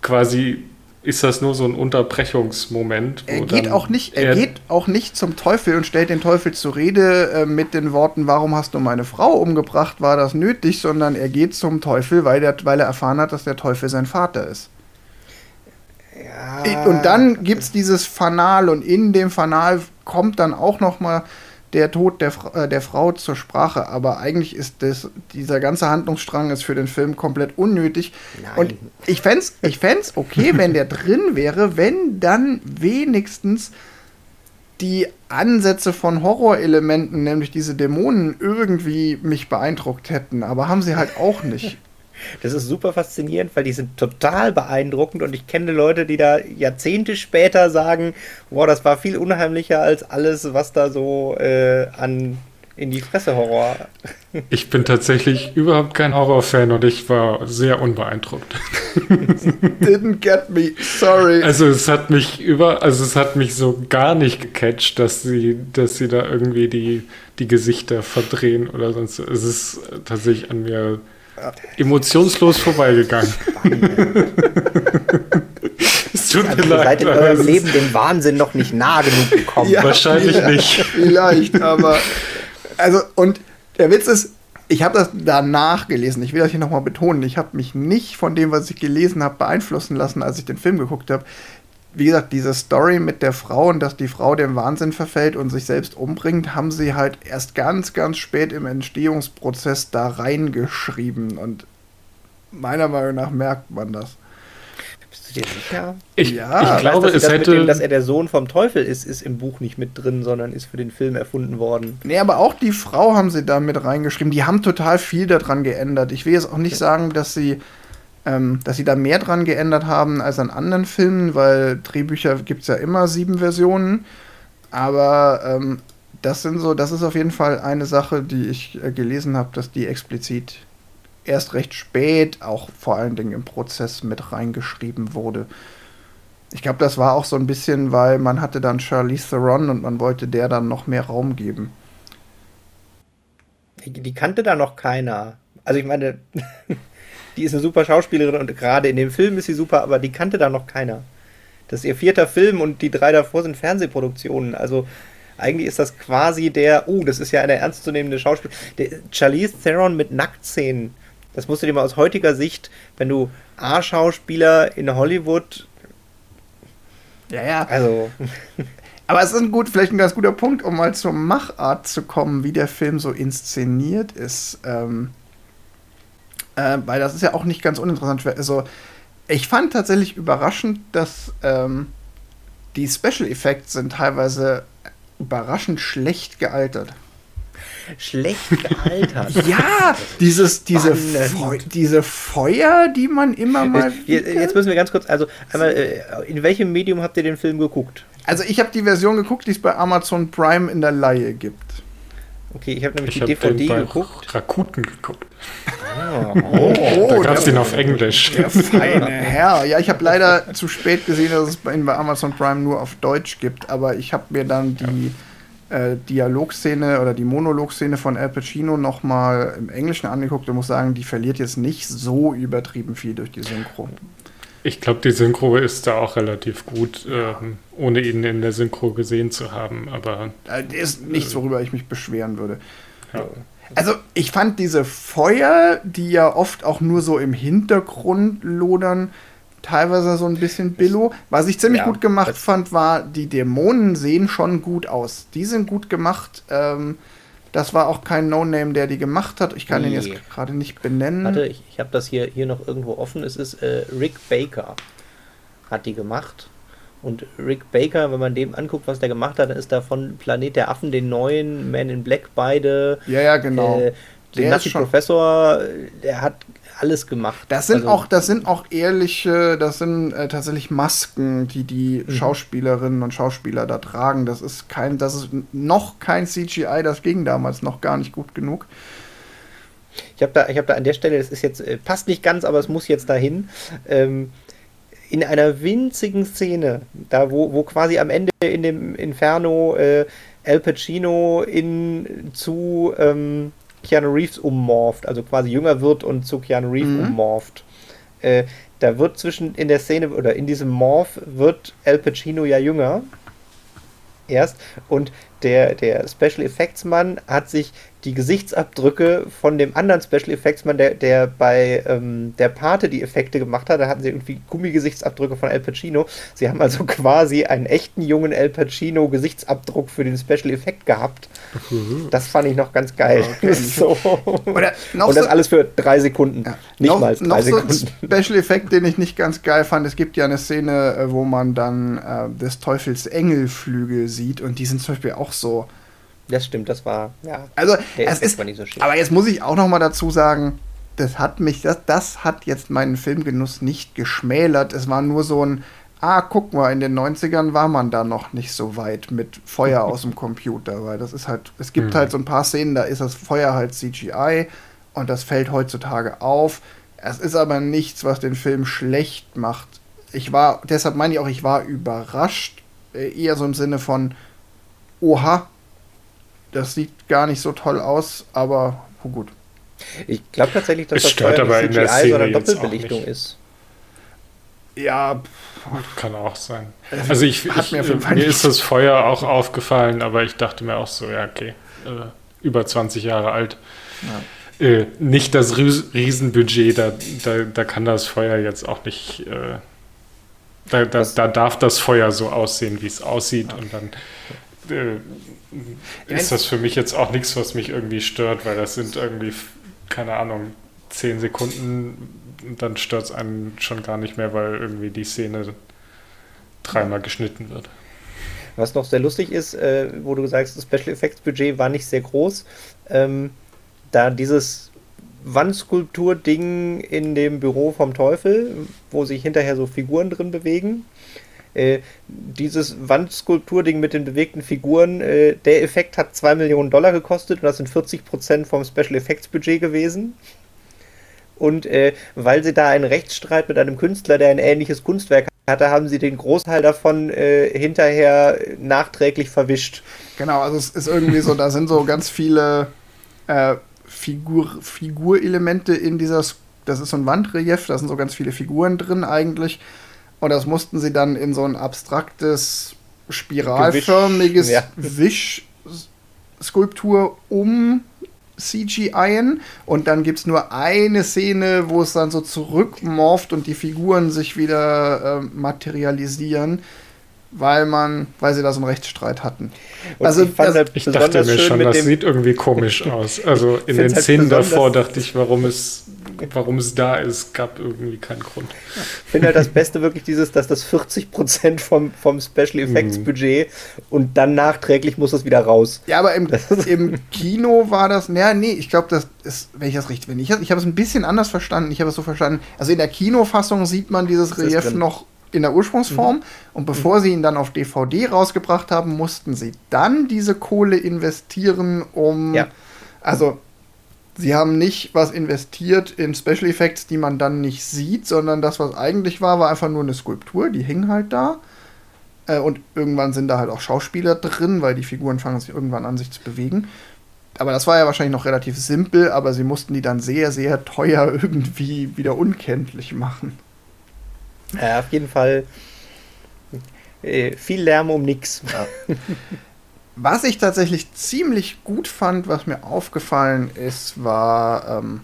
quasi ist das nur so ein Unterbrechungsmoment. er geht auch nicht, er, er, geht auch nicht zum Teufel und stellt den Teufel zur Rede äh, mit den Worten, warum hast du meine Frau umgebracht, war das nötig, sondern er geht zum Teufel, weil, der, weil er erfahren hat, dass der Teufel sein Vater ist. Ja. Und dann gibt es dieses Fanal und in dem Fanal kommt dann auch noch mal der Tod der, äh, der Frau zur Sprache, aber eigentlich ist das, dieser ganze Handlungsstrang ist für den Film komplett unnötig. Nein. Und ich fände es ich fänd's okay, wenn der drin wäre, wenn dann wenigstens die Ansätze von Horrorelementen, nämlich diese Dämonen, irgendwie mich beeindruckt hätten. Aber haben sie halt auch nicht. Das ist super faszinierend, weil die sind total beeindruckend und ich kenne Leute, die da Jahrzehnte später sagen, wow, das war viel unheimlicher als alles, was da so äh, an in die Fresse Horror. Ich bin tatsächlich überhaupt kein Horrorfan und ich war sehr unbeeindruckt. Didn't get me, sorry. Also es hat mich über, also es hat mich so gar nicht gecatcht, dass sie, dass sie da irgendwie die, die Gesichter verdrehen oder sonst. Es ist tatsächlich an mir emotionslos vorbeigegangen. es tut also, mir leid. Seid in eurem Leben dem Wahnsinn noch nicht nah genug gekommen. Ja, Wahrscheinlich ja, nicht. Vielleicht, aber. Also, und der Witz ist, ich habe das danach gelesen. Ich will das hier nochmal betonen. Ich habe mich nicht von dem, was ich gelesen habe, beeinflussen lassen, als ich den Film geguckt habe wie gesagt, diese Story mit der Frau und dass die Frau dem Wahnsinn verfällt und sich selbst umbringt, haben sie halt erst ganz, ganz spät im Entstehungsprozess da reingeschrieben. Und meiner Meinung nach merkt man das. Bist du dir sicher? Ich, ja, ich glaube, weißt, es hätte. Dem, dass er der Sohn vom Teufel ist, ist im Buch nicht mit drin, sondern ist für den Film erfunden worden. Nee, aber auch die Frau haben sie da mit reingeschrieben. Die haben total viel daran geändert. Ich will jetzt auch nicht sagen, dass sie ähm, dass sie da mehr dran geändert haben als an anderen Filmen, weil Drehbücher gibt es ja immer sieben Versionen. Aber ähm, das sind so, das ist auf jeden Fall eine Sache, die ich äh, gelesen habe, dass die explizit erst recht spät, auch vor allen Dingen im Prozess mit reingeschrieben wurde. Ich glaube, das war auch so ein bisschen, weil man hatte dann Charlize Theron und man wollte der dann noch mehr Raum geben. Die, die kannte da noch keiner. Also ich meine, die ist eine super Schauspielerin und gerade in dem Film ist sie super, aber die kannte da noch keiner. Das ist ihr vierter Film und die drei davor sind Fernsehproduktionen. Also eigentlich ist das quasi der, oh, das ist ja eine ernstzunehmende Schauspielerin. Der Charlize Theron mit Nacktszenen. Das musst du dir mal aus heutiger Sicht, wenn du A-Schauspieler in Hollywood. Ja, ja. Also. Aber es ist ein gut, vielleicht ein ganz guter Punkt, um mal zur Machart zu kommen, wie der Film so inszeniert ist. Ähm, äh, weil das ist ja auch nicht ganz uninteressant. Also, ich fand tatsächlich überraschend, dass ähm, die Special Effects sind teilweise überraschend schlecht gealtert. Schlecht gealtert. ja, dieses, diese, Feu diese Feuer, die man immer mal. Jetzt, jetzt müssen wir ganz kurz, also einmal, äh, in welchem Medium habt ihr den Film geguckt? Also ich habe die Version geguckt, die es bei Amazon Prime in der Laie gibt. Okay, ich habe nämlich ich die DVD geguckt. Rakuten geguckt. Ah, oh, oh, da gab es den auf Englisch. Der feine Herr. Ja, ich habe leider zu spät gesehen, dass es ihn bei Amazon Prime nur auf Deutsch gibt, aber ich habe mir dann die ja. äh, Dialogszene oder die Monologszene von Al Pacino nochmal im Englischen angeguckt und muss sagen, die verliert jetzt nicht so übertrieben viel durch die Synchro. Ich glaube, die Synchro ist da auch relativ gut, ähm, ohne ihn in der Synchro gesehen zu haben. Aber äh, ist nichts, worüber ich mich beschweren würde. Ja. Also ich fand diese Feuer, die ja oft auch nur so im Hintergrund lodern, teilweise so ein bisschen billo. Was ich ziemlich ja, gut gemacht fand, war, die Dämonen sehen schon gut aus. Die sind gut gemacht. Ähm, das war auch kein No-Name, der die gemacht hat. Ich kann nee. den jetzt gerade nicht benennen. Warte, ich, ich habe das hier, hier noch irgendwo offen. Es ist äh, Rick Baker hat die gemacht. Und Rick Baker, wenn man dem anguckt, was der gemacht hat, dann ist da von Planet der Affen, den neuen, Man in Black beide. Ja, ja, genau. Äh, der Nazi Professor, der hat alles gemacht. Das sind also, auch, das sind auch ehrliche, das sind äh, tatsächlich Masken, die die mhm. Schauspielerinnen und Schauspieler da tragen. Das ist kein, das ist noch kein CGI, das ging damals noch gar nicht gut genug. Ich habe da, ich habe da an der Stelle, das ist jetzt äh, passt nicht ganz, aber es muss jetzt dahin. Ähm, in einer winzigen Szene, da wo, wo quasi am Ende in dem Inferno äh, Al Pacino in zu ähm, Keanu Reeves ummorft, also quasi jünger wird und zu Keanu Reeves mhm. ummorft. Äh, da wird zwischen in der Szene oder in diesem Morph wird Al Pacino ja jünger erst und der, der Special Effects Mann hat sich die Gesichtsabdrücke von dem anderen Special Effects Mann, der, der bei ähm, der Pate die Effekte gemacht hat, da hatten sie irgendwie Gummigesichtsabdrücke von Al Pacino. Sie haben also quasi einen echten jungen Al Pacino Gesichtsabdruck für den Special Effekt gehabt. Mhm. Das fand ich noch ganz geil. Okay. so. Oder noch Und das so alles für drei Sekunden. Ja. Nicht noch, mal drei noch Sekunden. So Special Effekt, den ich nicht ganz geil fand. Es gibt ja eine Szene, äh, wo man dann äh, des Teufels Engelflügel sieht und die sind zum Beispiel auch so das stimmt, das war, ja. Also, es ist, war nicht so schön. aber jetzt muss ich auch noch mal dazu sagen, das hat mich, das, das hat jetzt meinen Filmgenuss nicht geschmälert. Es war nur so ein, ah, guck mal, in den 90ern war man da noch nicht so weit mit Feuer aus dem Computer, weil das ist halt, es gibt mhm. halt so ein paar Szenen, da ist das Feuer halt CGI und das fällt heutzutage auf. Es ist aber nichts, was den Film schlecht macht. Ich war, deshalb meine ich auch, ich war überrascht, äh, eher so im Sinne von, oha, das sieht gar nicht so toll aus, aber oh gut. Ich glaube tatsächlich, dass es das stört aber in der Szene oder Doppelbelichtung ist. Ja, kann auch sein. Also ich, ich mir, mir ist das Feuer auch aufgefallen, aber ich dachte mir auch so, ja okay, äh, über 20 Jahre alt. Ja. Äh, nicht das Riesenbudget, da, da, da kann das Feuer jetzt auch nicht. Äh, da, da, da, darf das Feuer so aussehen, wie es aussieht, ja. und dann äh, ist das für mich jetzt auch nichts, was mich irgendwie stört, weil das sind irgendwie, keine Ahnung, zehn Sekunden und dann stört es einen schon gar nicht mehr, weil irgendwie die Szene dreimal geschnitten wird. Was noch sehr lustig ist, äh, wo du sagst, das Special Effects Budget war nicht sehr groß, ähm, da dieses Wandskulptur-Ding in dem Büro vom Teufel, wo sich hinterher so Figuren drin bewegen, äh, dieses Wandskulpturding mit den bewegten Figuren, äh, der Effekt hat 2 Millionen Dollar gekostet und das sind 40 Prozent vom Special Effects Budget gewesen. Und äh, weil sie da einen Rechtsstreit mit einem Künstler, der ein ähnliches Kunstwerk hatte, haben sie den Großteil davon äh, hinterher nachträglich verwischt. Genau, also es ist irgendwie so, da sind so ganz viele äh, Figur, Figurelemente in dieser, das ist so ein Wandrelief, da sind so ganz viele Figuren drin eigentlich. Und das mussten sie dann in so ein abstraktes, spiralförmiges ja. Wischskulptur um CGIen und dann gibt es nur eine Szene, wo es dann so zurückmorpht und die Figuren sich wieder äh, materialisieren, weil man, weil sie da so einen Rechtsstreit hatten. Und also ich, das, halt ich dachte mir schon, das sieht irgendwie komisch aus. Also in den halt Szenen davor dachte ich, warum es warum es da ist, gab irgendwie keinen Grund. Ich finde halt das Beste wirklich dieses, dass das 40% vom, vom Special Effects mhm. Budget und dann nachträglich muss das wieder raus. Ja, aber im, im Kino war das, naja, nee, ich glaube, das ist, wenn ich das richtig finde. Ich, ich habe es ein bisschen anders verstanden. Ich habe es so verstanden, also in der Kinofassung sieht man dieses Relief noch in der Ursprungsform. Mhm. Und bevor mhm. sie ihn dann auf DVD rausgebracht haben, mussten sie dann diese Kohle investieren, um. Ja. Also sie haben nicht was investiert in Special Effects, die man dann nicht sieht, sondern das, was eigentlich war, war einfach nur eine Skulptur, die hing halt da. Äh, und irgendwann sind da halt auch Schauspieler drin, weil die Figuren fangen sich irgendwann an, sich zu bewegen. Aber das war ja wahrscheinlich noch relativ simpel, aber sie mussten die dann sehr, sehr teuer irgendwie wieder unkenntlich machen. Ja, auf jeden Fall äh, viel Lärm um nichts. Ja. Was ich tatsächlich ziemlich gut fand, was mir aufgefallen ist, war ähm,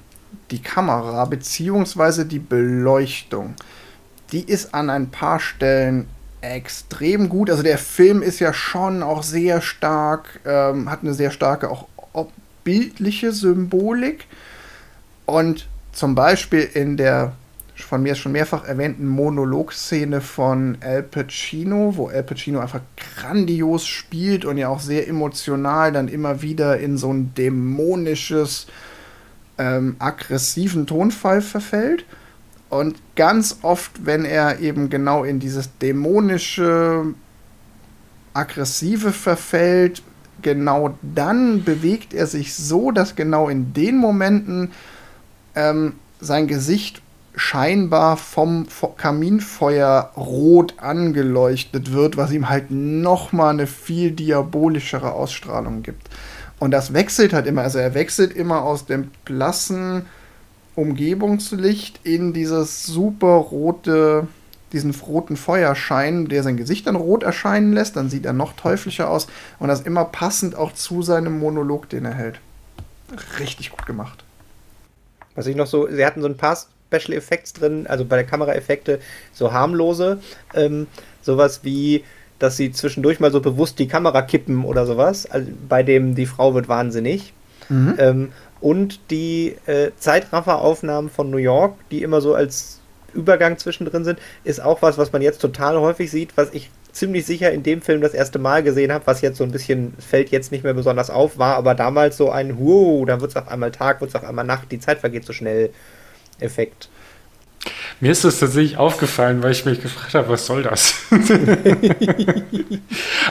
die Kamera bzw. die Beleuchtung. Die ist an ein paar Stellen extrem gut. Also der Film ist ja schon auch sehr stark, ähm, hat eine sehr starke auch bildliche Symbolik. Und zum Beispiel in der von mir schon mehrfach erwähnten Monologszene von Al Pacino, wo Al Pacino einfach grandios spielt und ja auch sehr emotional dann immer wieder in so ein dämonisches, ähm, aggressiven Tonfall verfällt. Und ganz oft, wenn er eben genau in dieses dämonische, aggressive verfällt, genau dann bewegt er sich so, dass genau in den Momenten ähm, sein Gesicht scheinbar vom Kaminfeuer rot angeleuchtet wird, was ihm halt nochmal eine viel diabolischere Ausstrahlung gibt. Und das wechselt halt immer, also er wechselt immer aus dem blassen Umgebungslicht in dieses super rote, diesen roten Feuerschein, der sein Gesicht dann rot erscheinen lässt, dann sieht er noch teuflischer aus und das immer passend auch zu seinem Monolog, den er hält. Richtig gut gemacht. Was ich noch so, sie hatten so ein paar Special Effects drin, also bei der Kameraeffekte so harmlose, ähm, sowas wie, dass sie zwischendurch mal so bewusst die Kamera kippen oder sowas, also bei dem die Frau wird wahnsinnig. Mhm. Ähm, und die äh, Zeitrafferaufnahmen von New York, die immer so als Übergang zwischendrin sind, ist auch was, was man jetzt total häufig sieht, was ich ziemlich sicher in dem Film das erste Mal gesehen habe, was jetzt so ein bisschen fällt jetzt nicht mehr besonders auf, war aber damals so ein Wow, da wird es auf einmal Tag, wird es auf einmal Nacht, die Zeit vergeht so schnell Effekt. Mir ist das tatsächlich aufgefallen, weil ich mich gefragt habe, was soll das?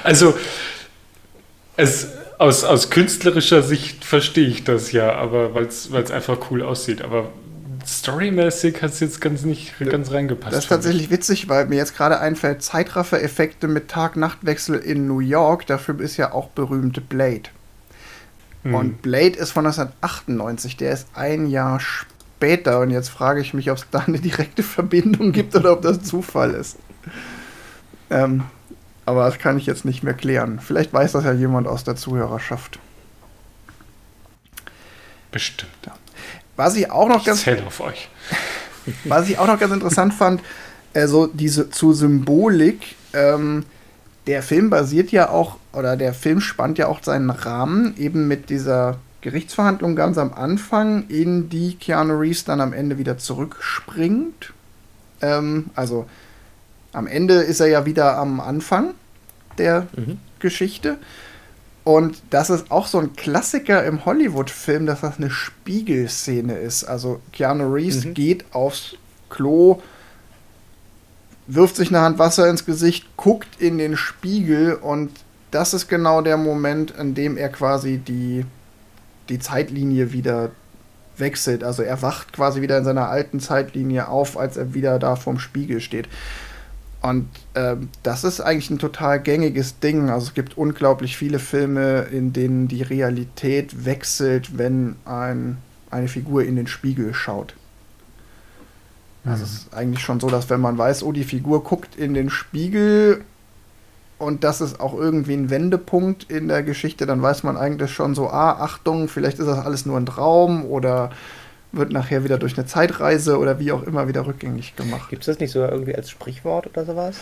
also, es, aus, aus künstlerischer Sicht verstehe ich das ja, aber weil es einfach cool aussieht. Aber storymäßig hat es jetzt ganz nicht ganz reingepasst. Das ist tatsächlich witzig, weil mir jetzt gerade einfällt, Zeitraffer-Effekte mit Tag-Nacht-Wechsel in New York, dafür ist ja auch berühmte Blade. Mhm. Und Blade ist von 1998, der ist ein Jahr später und jetzt frage ich mich, ob es da eine direkte Verbindung gibt oder ob das Zufall ist. Ähm, aber das kann ich jetzt nicht mehr klären. Vielleicht weiß das ja jemand aus der Zuhörerschaft. Bestimmt. Was ich auch noch ganz. Ich auf euch. Was ich auch noch ganz interessant fand, also diese zu Symbolik, ähm, der Film basiert ja auch, oder der Film spannt ja auch seinen Rahmen eben mit dieser Gerichtsverhandlung ganz am Anfang, in die Keanu Reeves dann am Ende wieder zurückspringt. Ähm, also am Ende ist er ja wieder am Anfang der mhm. Geschichte. Und das ist auch so ein Klassiker im Hollywood-Film, dass das eine Spiegelszene ist. Also Keanu Reeves mhm. geht aufs Klo, wirft sich eine Hand Wasser ins Gesicht, guckt in den Spiegel und das ist genau der Moment, in dem er quasi die, die Zeitlinie wieder wechselt. Also er wacht quasi wieder in seiner alten Zeitlinie auf, als er wieder da vorm Spiegel steht. Und ähm, das ist eigentlich ein total gängiges Ding. Also es gibt unglaublich viele Filme, in denen die Realität wechselt, wenn ein, eine Figur in den Spiegel schaut. Also mhm. es ist eigentlich schon so, dass wenn man weiß, oh, die Figur guckt in den Spiegel und das ist auch irgendwie ein Wendepunkt in der Geschichte, dann weiß man eigentlich schon so, ah, Achtung, vielleicht ist das alles nur ein Traum oder wird nachher wieder durch eine Zeitreise oder wie auch immer wieder rückgängig gemacht. Gibt es das nicht sogar irgendwie als Sprichwort oder sowas?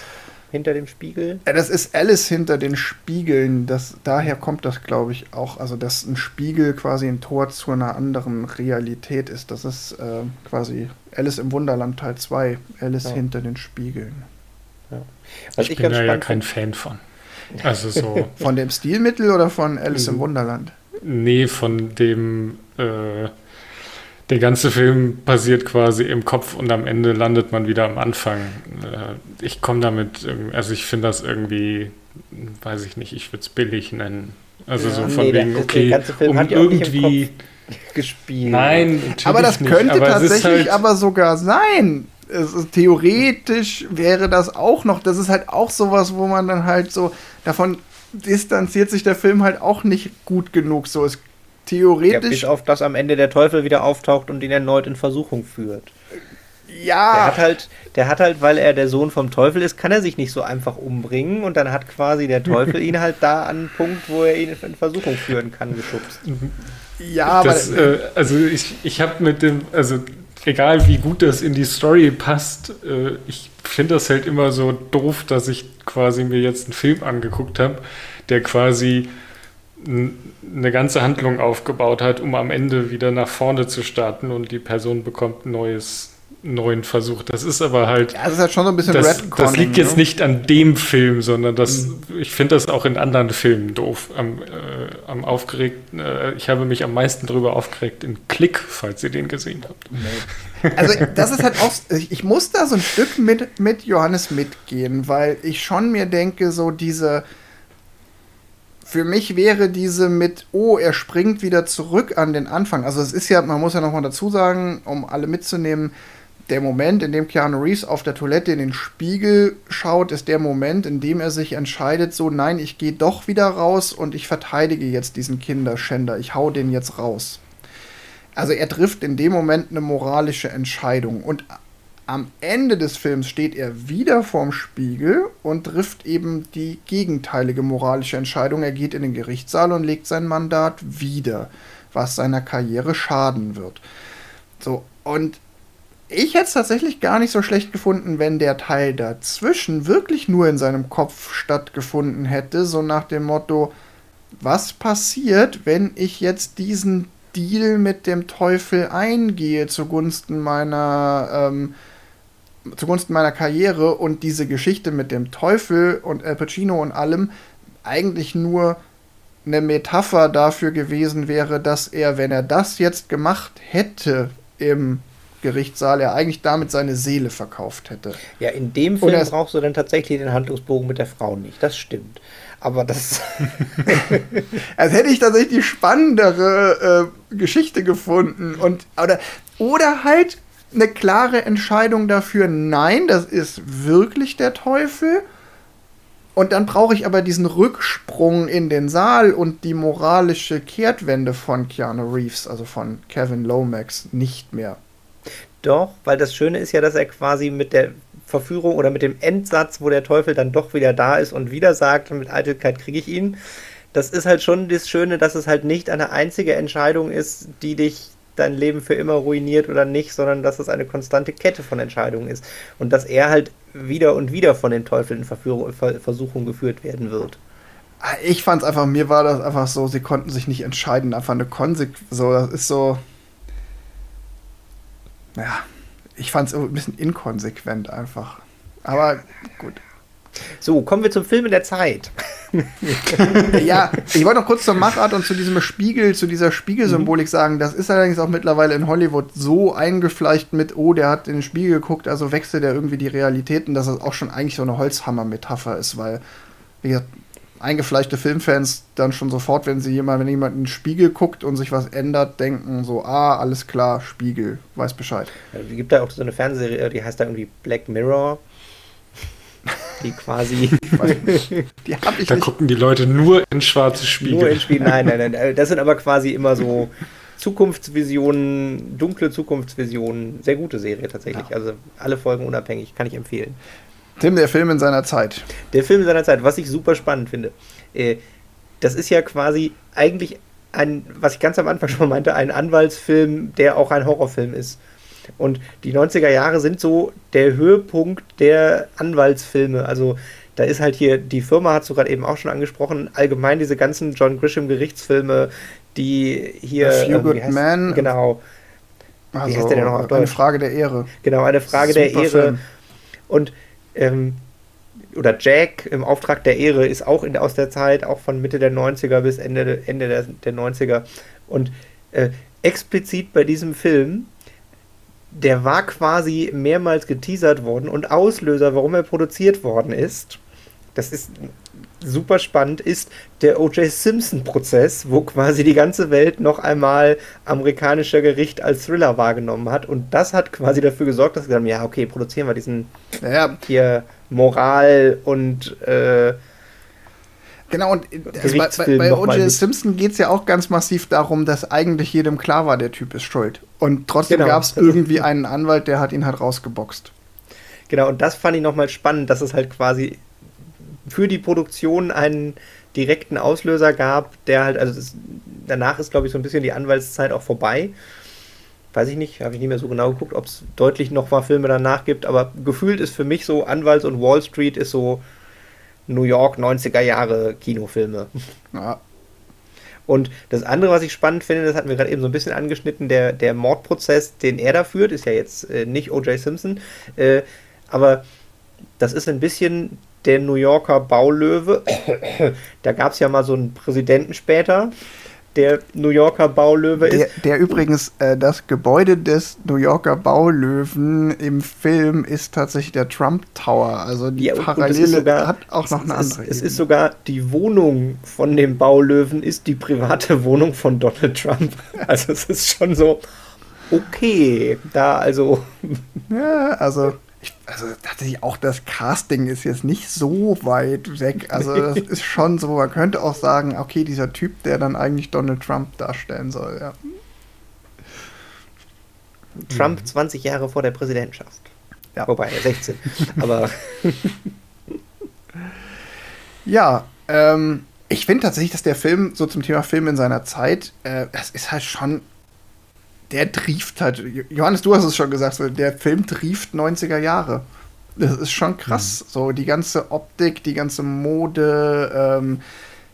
Hinter dem Spiegel? Ja, das ist Alice hinter den Spiegeln. Das, daher kommt das, glaube ich, auch. Also, dass ein Spiegel quasi ein Tor zu einer anderen Realität ist. Das ist äh, quasi Alice im Wunderland Teil 2. Alice ja. hinter den Spiegeln. Ja. ich, bin da ja kein Fan von. Also so. von dem Stilmittel oder von Alice im. Wunderland? Nee, von dem. Äh, der ganze Film passiert quasi im Kopf und am Ende landet man wieder am Anfang. Äh, ich komme damit, also ich finde das irgendwie, weiß ich nicht, ich würde es billig nennen. Also ja, so von nee, wegen, okay, um irgendwie gespielt. Nein, aber das könnte aber tatsächlich halt aber sogar sein. Ist, theoretisch wäre das auch noch, das ist halt auch sowas, wo man dann halt so davon distanziert sich der Film halt auch nicht gut genug. So, es theoretisch. Ja, bis auf, dass am Ende der Teufel wieder auftaucht und ihn erneut in Versuchung führt. Ja. Der hat halt, der hat halt, weil er der Sohn vom Teufel ist, kann er sich nicht so einfach umbringen und dann hat quasi der Teufel ihn halt da an einen Punkt, wo er ihn in Versuchung führen kann, geschubst. Ja, aber Das, äh, also ich, ich habe mit dem, also egal wie gut das in die Story passt, äh, ich finde das halt immer so doof, dass ich quasi mir jetzt einen Film angeguckt habe, der quasi eine ganze Handlung aufgebaut hat, um am Ende wieder nach vorne zu starten und die Person bekommt ein neues, neuen Versuch. Das ist aber halt ja, das ist halt schon so ein bisschen das, das liegt jetzt ne? nicht an dem Film, sondern das, ich finde das auch in anderen Filmen doof. Am, äh, am aufgeregten, äh, ich habe mich am meisten darüber aufgeregt in Klick, falls ihr den gesehen habt. Also das ist halt auch, ich ich muss da so ein Stück mit, mit Johannes mitgehen, weil ich schon mir denke, so diese, für mich wäre diese mit, oh, er springt wieder zurück an den Anfang. Also es ist ja, man muss ja nochmal dazu sagen, um alle mitzunehmen, der Moment, in dem Keanu Reeves auf der Toilette in den Spiegel schaut, ist der Moment, in dem er sich entscheidet, so, nein, ich gehe doch wieder raus und ich verteidige jetzt diesen Kinderschänder, ich hau den jetzt raus. Also er trifft in dem Moment eine moralische Entscheidung. Und am Ende des Films steht er wieder vorm Spiegel und trifft eben die gegenteilige moralische Entscheidung. Er geht in den Gerichtssaal und legt sein Mandat wieder, was seiner Karriere schaden wird. So, und ich hätte es tatsächlich gar nicht so schlecht gefunden, wenn der Teil dazwischen wirklich nur in seinem Kopf stattgefunden hätte, so nach dem Motto, was passiert, wenn ich jetzt diesen Deal mit dem Teufel eingehe zugunsten meiner ähm, zugunsten meiner Karriere und diese Geschichte mit dem Teufel und Al Pacino und allem eigentlich nur eine Metapher dafür gewesen wäre, dass er, wenn er das jetzt gemacht hätte im Gerichtssaal, er eigentlich damit seine Seele verkauft hätte. Ja, in dem Film brauchst du dann tatsächlich den Handlungsbogen mit der Frau nicht. Das stimmt. Aber das. Als hätte ich tatsächlich die spannendere äh, Geschichte gefunden. Und, oder, oder halt eine klare Entscheidung dafür, nein, das ist wirklich der Teufel. Und dann brauche ich aber diesen Rücksprung in den Saal und die moralische Kehrtwende von Keanu Reeves, also von Kevin Lomax, nicht mehr. Doch, weil das Schöne ist ja, dass er quasi mit der Verführung oder mit dem Endsatz, wo der Teufel dann doch wieder da ist und wieder sagt, mit Eitelkeit kriege ich ihn. Das ist halt schon das Schöne, dass es halt nicht eine einzige Entscheidung ist, die dich dein Leben für immer ruiniert oder nicht, sondern dass es eine konstante Kette von Entscheidungen ist. Und dass er halt wieder und wieder von dem Teufel in Verführung, Ver Versuchung geführt werden wird. Ich fand es einfach, mir war das einfach so, sie konnten sich nicht entscheiden, einfach eine Konsequenz, so, das ist so, ja, ich fand es ein bisschen inkonsequent einfach. Aber gut. So, kommen wir zum Film in der Zeit. Ja, ich wollte noch kurz zur Machart und zu diesem Spiegel, zu dieser Spiegelsymbolik sagen, das ist allerdings auch mittlerweile in Hollywood so eingefleischt mit, oh, der hat in den Spiegel geguckt, also wechselt er irgendwie die Realitäten, dass es auch schon eigentlich so eine Holzhammer-Metapher ist, weil, wie gesagt, eingefleischte Filmfans dann schon sofort, wenn sie jemand, wenn jemand in den Spiegel guckt und sich was ändert, denken so, ah, alles klar, Spiegel, weiß Bescheid. Es gibt da auch so eine Fernsehserie, die heißt da irgendwie Black Mirror. Die quasi Die hab ich Da nicht. gucken die Leute nur in schwarze Spiegel. nur in Spielen. Nein, nein, nein. Das sind aber quasi immer so Zukunftsvisionen, dunkle Zukunftsvisionen. Sehr gute Serie tatsächlich. Ja. Also alle Folgen unabhängig, kann ich empfehlen. Tim, der Film in seiner Zeit. Der Film seiner Zeit, was ich super spannend finde. Äh, das ist ja quasi eigentlich ein, was ich ganz am Anfang schon meinte, ein Anwaltsfilm, der auch ein Horrorfilm ist. Und die 90er Jahre sind so der Höhepunkt der Anwaltsfilme. Also da ist halt hier, die Firma hat du gerade eben auch schon angesprochen, allgemein diese ganzen John Grisham Gerichtsfilme, die hier. A Few ähm, wie Good heißt- Men. Genau, Also, heißt der denn noch auf eine? Frage der Ehre. genau, eine Frage der Super Ehre. Film. Und ähm, oder Jack im Auftrag der Ehre ist auch in, aus der Zeit, auch von Mitte der 90er bis Ende, Ende der, der 90er. Und äh, explizit bei diesem Film, der war quasi mehrmals geteasert worden und Auslöser, warum er produziert worden ist. Das ist super spannend, ist der O.J. Simpson-Prozess, wo quasi die ganze Welt noch einmal amerikanischer Gericht als Thriller wahrgenommen hat. Und das hat quasi dafür gesorgt, dass sie gesagt haben, ja, okay, produzieren wir diesen Ja, hier Moral und äh, Genau, und also bei, bei, bei O.J. Simpson geht es ja auch ganz massiv darum, dass eigentlich jedem klar war, der Typ ist schuld. Und trotzdem genau. gab es irgendwie einen Anwalt, der hat ihn halt rausgeboxt. Genau, und das fand ich nochmal spannend, dass es halt quasi für die Produktion einen direkten Auslöser gab, der halt, also das, danach ist, glaube ich, so ein bisschen die Anwaltszeit auch vorbei. Weiß ich nicht, habe ich nicht mehr so genau geguckt, ob es deutlich noch mal Filme danach gibt, aber gefühlt ist für mich so Anwalts- und Wall Street ist so New York 90er Jahre Kinofilme. Ja. Und das andere, was ich spannend finde, das hatten wir gerade eben so ein bisschen angeschnitten, der, der Mordprozess, den er da führt, ist ja jetzt äh, nicht O.J. Simpson, äh, aber das ist ein bisschen der New Yorker Baulöwe. da gab es ja mal so einen Präsidenten später, der New Yorker Baulöwe der, ist. Der übrigens, äh, das Gebäude des New Yorker Baulöwen im Film ist tatsächlich der Trump Tower. Also die ja, Parallele sogar, hat auch noch eine andere. Es, es ist sogar die Wohnung von dem Baulöwen ist die private Wohnung von Donald Trump. Also es ist schon so okay, da also. Ja, also ich, also tatsächlich auch das Casting ist jetzt nicht so weit weg. Also das ist schon so, man könnte auch sagen, okay, dieser Typ, der dann eigentlich Donald Trump darstellen soll, ja. Trump 20 mhm. Jahre vor der Präsidentschaft. Ja. Wobei, 16. Aber. ja, ähm, ich finde tatsächlich, dass der Film, so zum Thema Film in seiner Zeit, äh, es ist halt schon der trieft halt. Johannes, du hast es schon gesagt, so, der Film trieft 90er Jahre. Das ist schon krass. Mhm. So, die ganze Optik, die ganze Mode, ähm,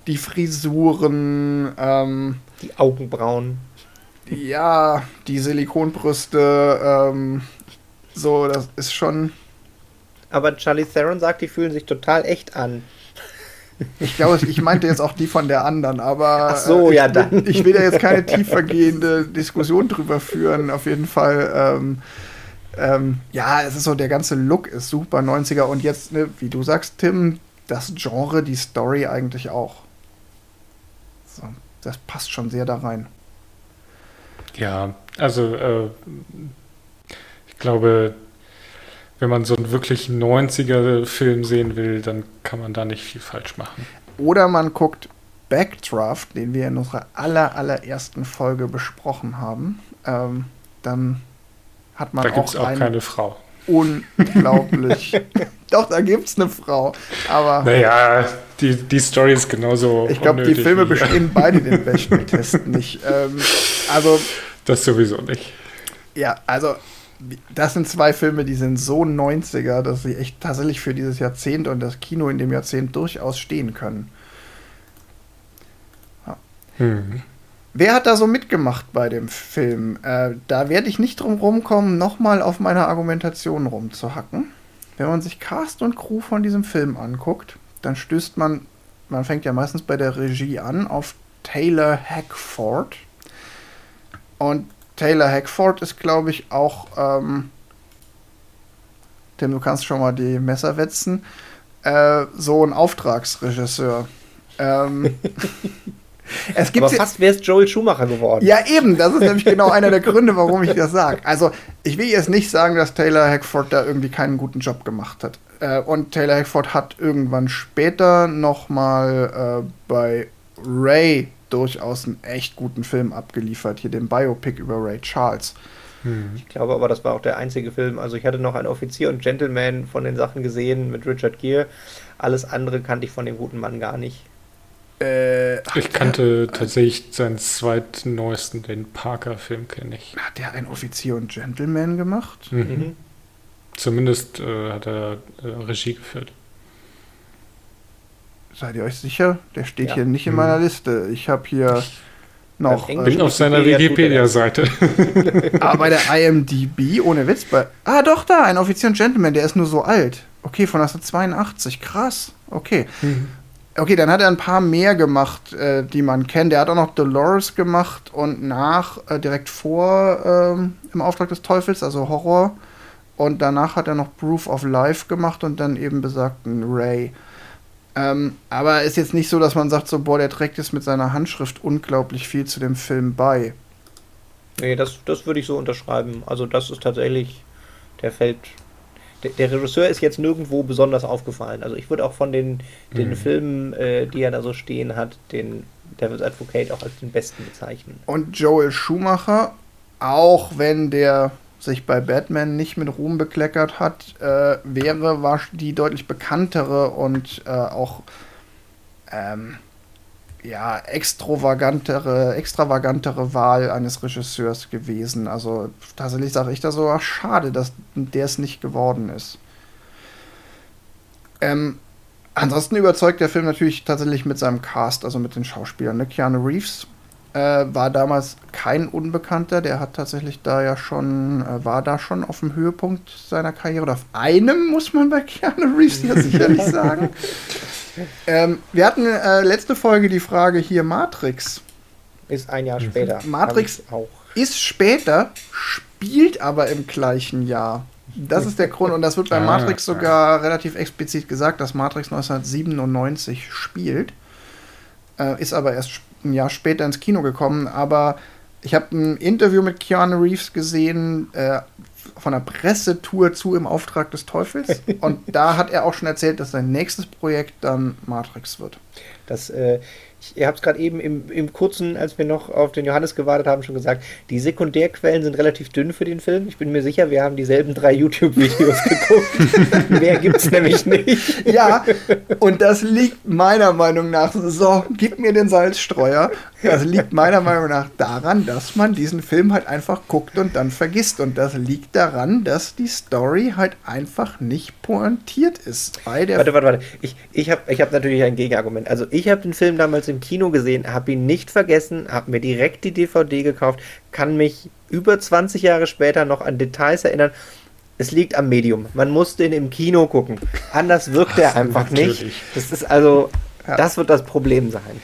die Frisuren, ähm, die Augenbrauen. Ja, die Silikonbrüste, ähm, so, das ist schon. Aber Charlie Theron sagt, die fühlen sich total echt an. Ich glaube, ich meinte jetzt auch die von der anderen, aber Ach so, äh, ja, dann. Will, ich will da jetzt keine tiefergehende Diskussion drüber führen. Auf jeden Fall, ähm, ähm, ja, es ist so, der ganze Look ist super 90er und jetzt, ne, wie du sagst, Tim, das Genre, die Story eigentlich auch. So, das passt schon sehr da rein. Ja, also äh, ich glaube, wenn man so einen wirklich 90er-Film sehen will, dann kann man da nicht viel falsch machen. Oder man guckt Backdraft, den wir in unserer aller, allerersten Folge besprochen haben. Ähm, dann hat man da auch, gibt's auch keine Frau. Unglaublich. Doch, da gibt es eine Frau. Aber. Naja, die, die Story ist genauso. Ich glaube, die Filme bestehen beide den Bechdel-Test nicht. Ähm, also. Das sowieso nicht. Ja, also das sind zwei Filme, die sind so 90er, dass sie echt tatsächlich für dieses Jahrzehnt und das Kino in dem Jahrzehnt durchaus stehen können. Ja. Hm. Wer hat da so mitgemacht bei dem Film? Äh, da werde ich nicht drum rumkommen, nochmal auf meiner Argumentation rumzuhacken. Wenn man sich Cast und Crew von diesem Film anguckt, dann stößt man, man fängt ja meistens bei der Regie an, auf Taylor Hackford. Und Taylor Hackford ist, glaube ich, auch. Ähm, Tim, du kannst schon mal die Messer wetzen. Äh, so ein Auftragsregisseur. Ähm, es gibt Aber fast wäre es Joel Schumacher geworden. Ja, eben. Das ist nämlich genau einer der Gründe, warum ich das sage. Also, ich will jetzt nicht sagen, dass Taylor Hackford da irgendwie keinen guten Job gemacht hat. Äh, und Taylor Hackford hat irgendwann später noch mal äh, bei Ray durchaus einen echt guten Film abgeliefert, hier den Biopic über Ray Charles. Hm. Ich glaube aber, das war auch der einzige Film. Also ich hatte noch einen Offizier und Gentleman von den Sachen gesehen mit Richard Gere. Alles andere kannte ich von dem guten Mann gar nicht. Äh, ich kannte der, tatsächlich seinen zweitneuesten, den Parker-Film kenne ich. Hat der ein Offizier und Gentleman gemacht? Mhm. Mhm. Zumindest äh, hat er äh, Regie geführt. Seid ihr euch sicher? Der steht ja. hier nicht in meiner Liste. Ich habe hier noch. Ich bin äh, auf seiner Wikipedia-Seite. Aber bei der IMDb, ohne Witz, bei. Ah, doch, da, ein Offizier und Gentleman, der ist nur so alt. Okay, von 1982. Krass. Okay. Mhm. Okay, dann hat er ein paar mehr gemacht, äh, die man kennt. Der hat auch noch Dolores gemacht und nach, äh, direkt vor ähm, im Auftrag des Teufels, also Horror. Und danach hat er noch Proof of Life gemacht und dann eben besagten Ray. Ähm, aber ist jetzt nicht so, dass man sagt, so, boah, der trägt jetzt mit seiner Handschrift unglaublich viel zu dem Film bei. Nee, das, das würde ich so unterschreiben. Also, das ist tatsächlich, der fällt, der, der, Regisseur ist jetzt nirgendwo besonders aufgefallen. Also ich würde auch von den, den mhm. Filmen, äh, die er da so stehen hat, den Devil's Advocate auch als den besten bezeichnen. Und Joel Schumacher, auch wenn der sich bei Batman nicht mit Ruhm bekleckert hat, äh, wäre war die deutlich bekanntere und äh, auch ähm, ja, extravagantere, extravagantere Wahl eines Regisseurs gewesen. Also tatsächlich sage ich da so, ach, schade, dass der es nicht geworden ist. Ähm, ansonsten überzeugt der Film natürlich tatsächlich mit seinem Cast, also mit den Schauspielern. Ne? Keanu Reeves äh, war damals kein Unbekannter, der hat tatsächlich da ja schon, äh, war da schon auf dem Höhepunkt seiner Karriere. Oder auf einem muss man bei Keanu Reeves ja sicherlich sagen. Ähm, wir hatten äh, letzte Folge die Frage hier Matrix. Ist ein Jahr später. Matrix auch. ist später, spielt aber im gleichen Jahr. Das ist der Grund und das wird bei ah, Matrix sogar relativ explizit gesagt, dass Matrix 1997 spielt. Äh, ist aber erst ein Jahr später ins Kino gekommen. Aber ich habe ein Interview mit Keanu Reeves gesehen, äh, von einer Pressetour zu im Auftrag des Teufels. Und da hat er auch schon erzählt, dass sein nächstes Projekt dann Matrix wird. Das äh, ich, ihr habt es gerade eben im, im kurzen, als wir noch auf den Johannes gewartet haben, schon gesagt, die Sekundärquellen sind relativ dünn für den Film. Ich bin mir sicher, wir haben dieselben drei YouTube-Videos geguckt. Mehr gibt es nämlich nicht. Ja, und das liegt meiner Meinung nach, so, gib mir den Salzstreuer. Das liegt meiner Meinung nach daran, dass man diesen Film halt einfach guckt und dann vergisst. Und das liegt daran, dass die Story halt einfach nicht pointiert ist. Warte, warte, warte. Ich, ich habe ich hab natürlich ein Gegenargument. Also ich habe den Film damals im Kino gesehen, habe ihn nicht vergessen, habe mir direkt die DVD gekauft, kann mich über 20 Jahre später noch an Details erinnern. Es liegt am Medium. Man muss den im Kino gucken. Anders wirkt er einfach nicht. Das ist also, ja. das wird das Problem sein.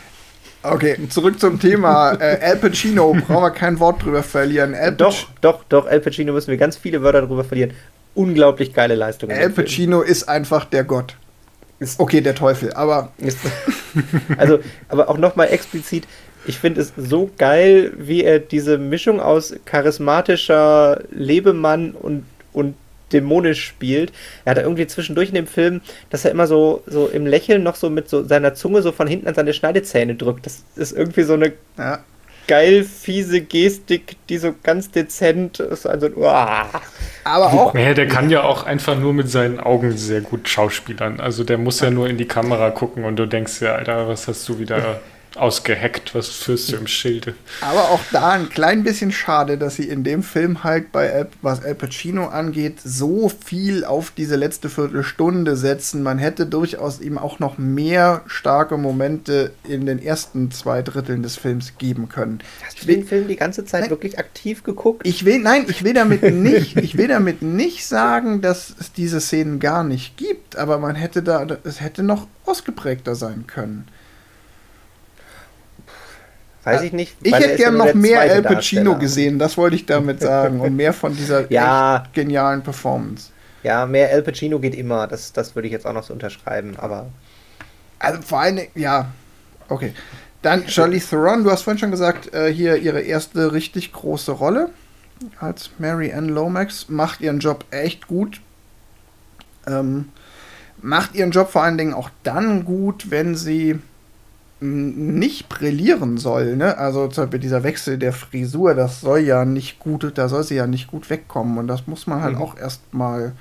Okay, zurück zum Thema. Äh, Al Pacino, brauchen wir kein Wort drüber verlieren. Al doch, doch, doch, Al Pacino müssen wir ganz viele Wörter drüber verlieren. Unglaublich geile Leistung. Al Pacino ist einfach der Gott. Ist okay, der Teufel, aber. also, aber auch nochmal explizit, ich finde es so geil, wie er diese Mischung aus charismatischer Lebemann und, und dämonisch spielt. Er hat da irgendwie zwischendurch in dem Film, dass er immer so, so im Lächeln noch so mit so seiner Zunge so von hinten an seine Schneidezähne drückt. Das ist irgendwie so eine ja. Geil fiese Gestik, die so ganz dezent ist. Also, uah. Aber auch. Ja, der kann ja auch einfach nur mit seinen Augen sehr gut schauspielern. Also der muss ja nur in die Kamera gucken und du denkst ja, Alter, was hast du wieder ausgeheckt, was führst du im Schilde. Aber auch da ein klein bisschen schade, dass sie in dem Film halt bei Al, was Al Pacino angeht, so viel auf diese letzte Viertelstunde setzen. Man hätte durchaus ihm auch noch mehr starke Momente in den ersten zwei Dritteln des Films geben können. Hast du den Film die ganze Zeit nein, wirklich aktiv geguckt? Ich will, nein, ich will damit nicht, ich will damit nicht sagen, dass es diese Szenen gar nicht gibt, aber man hätte da, es hätte noch ausgeprägter sein können. Weiß ich nicht. Ich hätte gerne noch mehr Al Pacino gesehen, das wollte ich damit sagen. Und mehr von dieser ja, genialen Performance. Ja, mehr Al Pacino geht immer. Das, das würde ich jetzt auch noch so unterschreiben, aber. Also vor allem, ja, okay. Dann Charlie Theron, du hast vorhin schon gesagt, äh, hier ihre erste richtig große Rolle als Mary Ann Lomax. Macht ihren Job echt gut. Ähm, macht ihren Job vor allen Dingen auch dann gut, wenn sie nicht brillieren soll, ne? Also zum Beispiel dieser Wechsel der Frisur, das soll ja nicht gut, da soll sie ja nicht gut wegkommen und das muss man halt mhm. auch erstmal.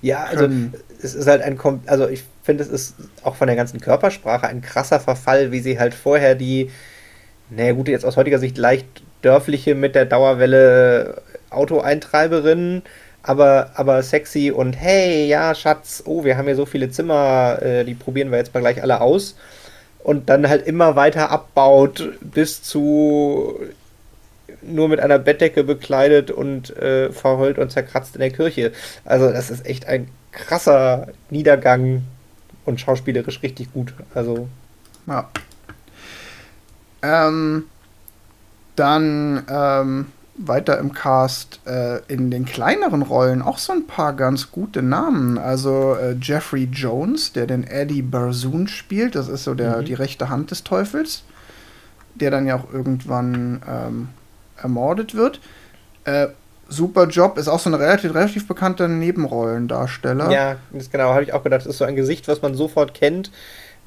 Ja, also können. es ist halt ein, also ich finde, es ist auch von der ganzen Körpersprache ein krasser Verfall, wie sie halt vorher die, naja gut, jetzt aus heutiger Sicht leicht dörfliche mit der Dauerwelle Autoeintreiberin, aber, aber sexy und hey, ja, Schatz, oh, wir haben hier so viele Zimmer, äh, die probieren wir jetzt mal gleich alle aus und dann halt immer weiter abbaut bis zu nur mit einer Bettdecke bekleidet und äh, verheult und zerkratzt in der Kirche. Also das ist echt ein krasser Niedergang und schauspielerisch richtig gut. Also ja. Ähm, dann ähm, weiter im Cast äh, in den kleineren Rollen auch so ein paar ganz gute Namen. Also äh, Jeffrey Jones, der den Eddie Barzoon spielt, das ist so der, mhm. die rechte Hand des Teufels, der dann ja auch irgendwann ähm, ermordet wird. Äh, super Job. Ist auch so ein relativ, relativ bekannter Nebenrollendarsteller. Ja, das genau, habe ich auch gedacht. Das ist so ein Gesicht, was man sofort kennt,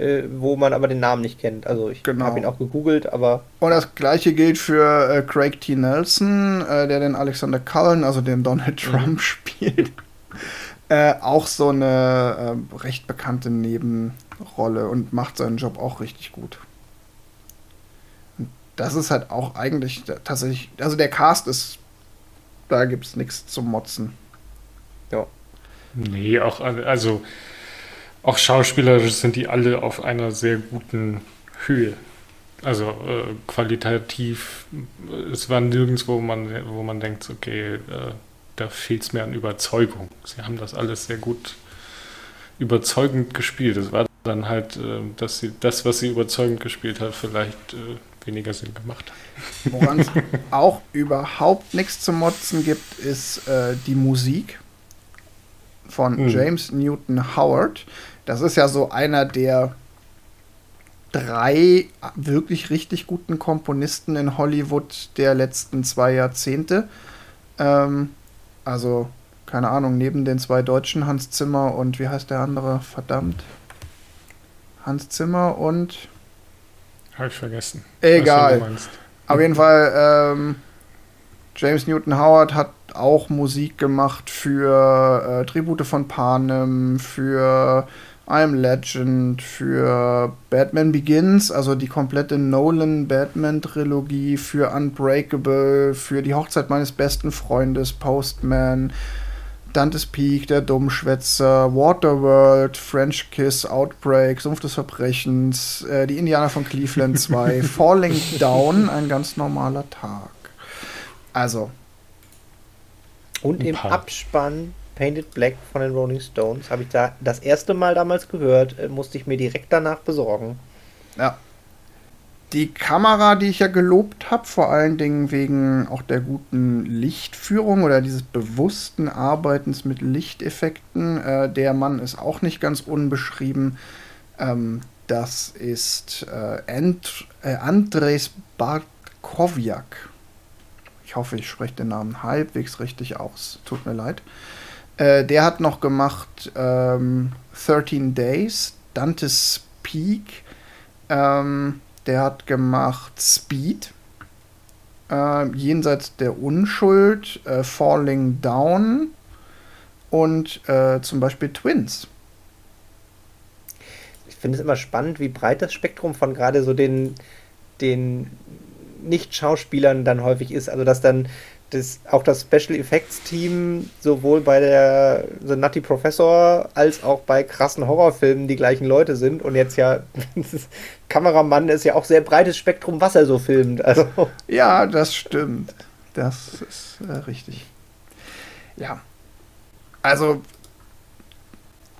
äh, wo man aber den Namen nicht kennt. Also ich Genau. habe ihn auch gegoogelt, aber Und das gleiche gilt für äh, Craig T. Nelson, äh, der den Alexander Cullen, also den Donald Trump, spielt. Äh, auch so eine äh, recht bekannte Nebenrolle und macht seinen Job auch richtig gut. Und das ist halt auch eigentlich tatsächlich, also der Cast ist, da gibt es nichts zum Motzen. Nee, auch also auch schauspielerisch sind die alle auf einer sehr guten Höhe. Also äh, qualitativ, äh, es war nirgendwo, wo man, wo man denkt, okay, äh, da fehlt es mir an Überzeugung. Sie haben das alles sehr gut überzeugend gespielt. Es war dann halt, äh, dass sie das, was sie überzeugend gespielt hat, vielleicht äh, weniger Sinn gemacht hat. Woran es auch überhaupt nichts zu motzen gibt, ist äh, die Musik von Mhm. James Newton Howard. Das ist ja so einer der drei wirklich richtig guten Komponisten in Hollywood der letzten zwei Jahrzehnte. Ähm, also, keine Ahnung, neben den zwei Deutschen, Hans Zimmer und wie heißt der andere? Verdammt. Hans Zimmer und Habe ich vergessen. Egal. Auf jeden Fall, ähm, James Newton Howard hat auch Musik gemacht für äh, Tribute von Panem, für I'm Legend, für Batman Begins, also die komplette Nolan Batman-Trilogie, für Unbreakable, für die Hochzeit meines besten Freundes, Postman, Dante's Peak, Der Dummschwätzer, Waterworld, French Kiss, Outbreak, Sumpf des Verbrechens, äh, Die Indianer von Cleveland 2, Falling Down, ein ganz normaler Tag. Also, und im. Abspann Painted Black von den Rolling Stones habe ich da das erste Mal damals gehört, äh, musste ich mir direkt danach besorgen. ja. Die Kamera, die ich ja gelobt habe, vor allen Dingen wegen auch der guten Lichtführung oder dieses bewussten Arbeitens mit Lichteffekten, äh, der Mann ist auch nicht ganz unbeschrieben. Ähm, das ist äh, Ant äh, Andres Bartkowiak. Ich hoffe, ich spreche den Namen halbwegs richtig aus. Tut mir leid. Äh, der hat noch gemacht ähm, 13 Days, Dante's Peak. Ähm, der hat gemacht Speed, äh, Jenseits der Unschuld, äh, Falling Down und äh, zum Beispiel Twins. Ich finde es immer spannend, wie breit das Spektrum von gerade so den, den Nicht-Schauspielern dann häufig ist. Also, dass dann das, auch das Special Effects Team sowohl bei der The Nutty Professor als auch bei krassen Horrorfilmen die gleichen Leute sind. Und jetzt ja, Kameramann ist ja auch sehr breites Spektrum, was er so filmt. Also, Ja, das stimmt. Das ist äh, richtig. Ja. Also,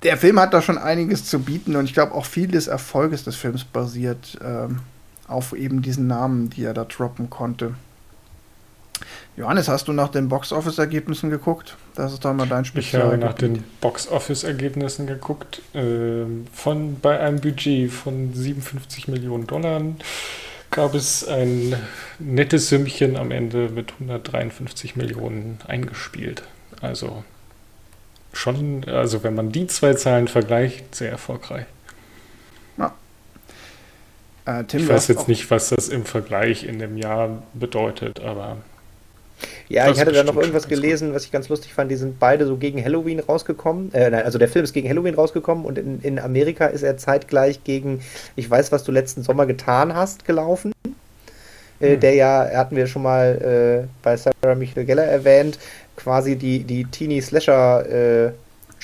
der Film hat da schon einiges zu bieten und ich glaube auch viel des Erfolges des Films basiert ähm, auf eben diesen Namen, die er da droppen konnte. Johannes, hast du nach den Box-Office-Ergebnissen geguckt? Das ist doch mal dein Ich habe nach den Box-Office-Ergebnissen geguckt. ähm, von, bei einem Budget von 57 Millionen Dollar gab es ein nettes Sümmchen am Ende mit 153 Millionen eingespielt. Also schon, also wenn man die zwei Zahlen vergleicht, sehr erfolgreich. Äh, Tim, Ich weiß jetzt nicht, was das im Vergleich in dem Jahr bedeutet, aber Ja, Das ich hatte da noch irgendwas gelesen, was ich ganz lustig fand. Die sind beide so gegen Halloween rausgekommen. Äh, nein, also der Film ist gegen Halloween rausgekommen und in, in Amerika ist er zeitgleich gegen Ich weiß, was du letzten Sommer getan hast, gelaufen. Äh, Hm. Der ja, hatten wir schon mal äh, bei Sarah Michael Geller erwähnt, quasi die, die Teenie-Slasher- äh,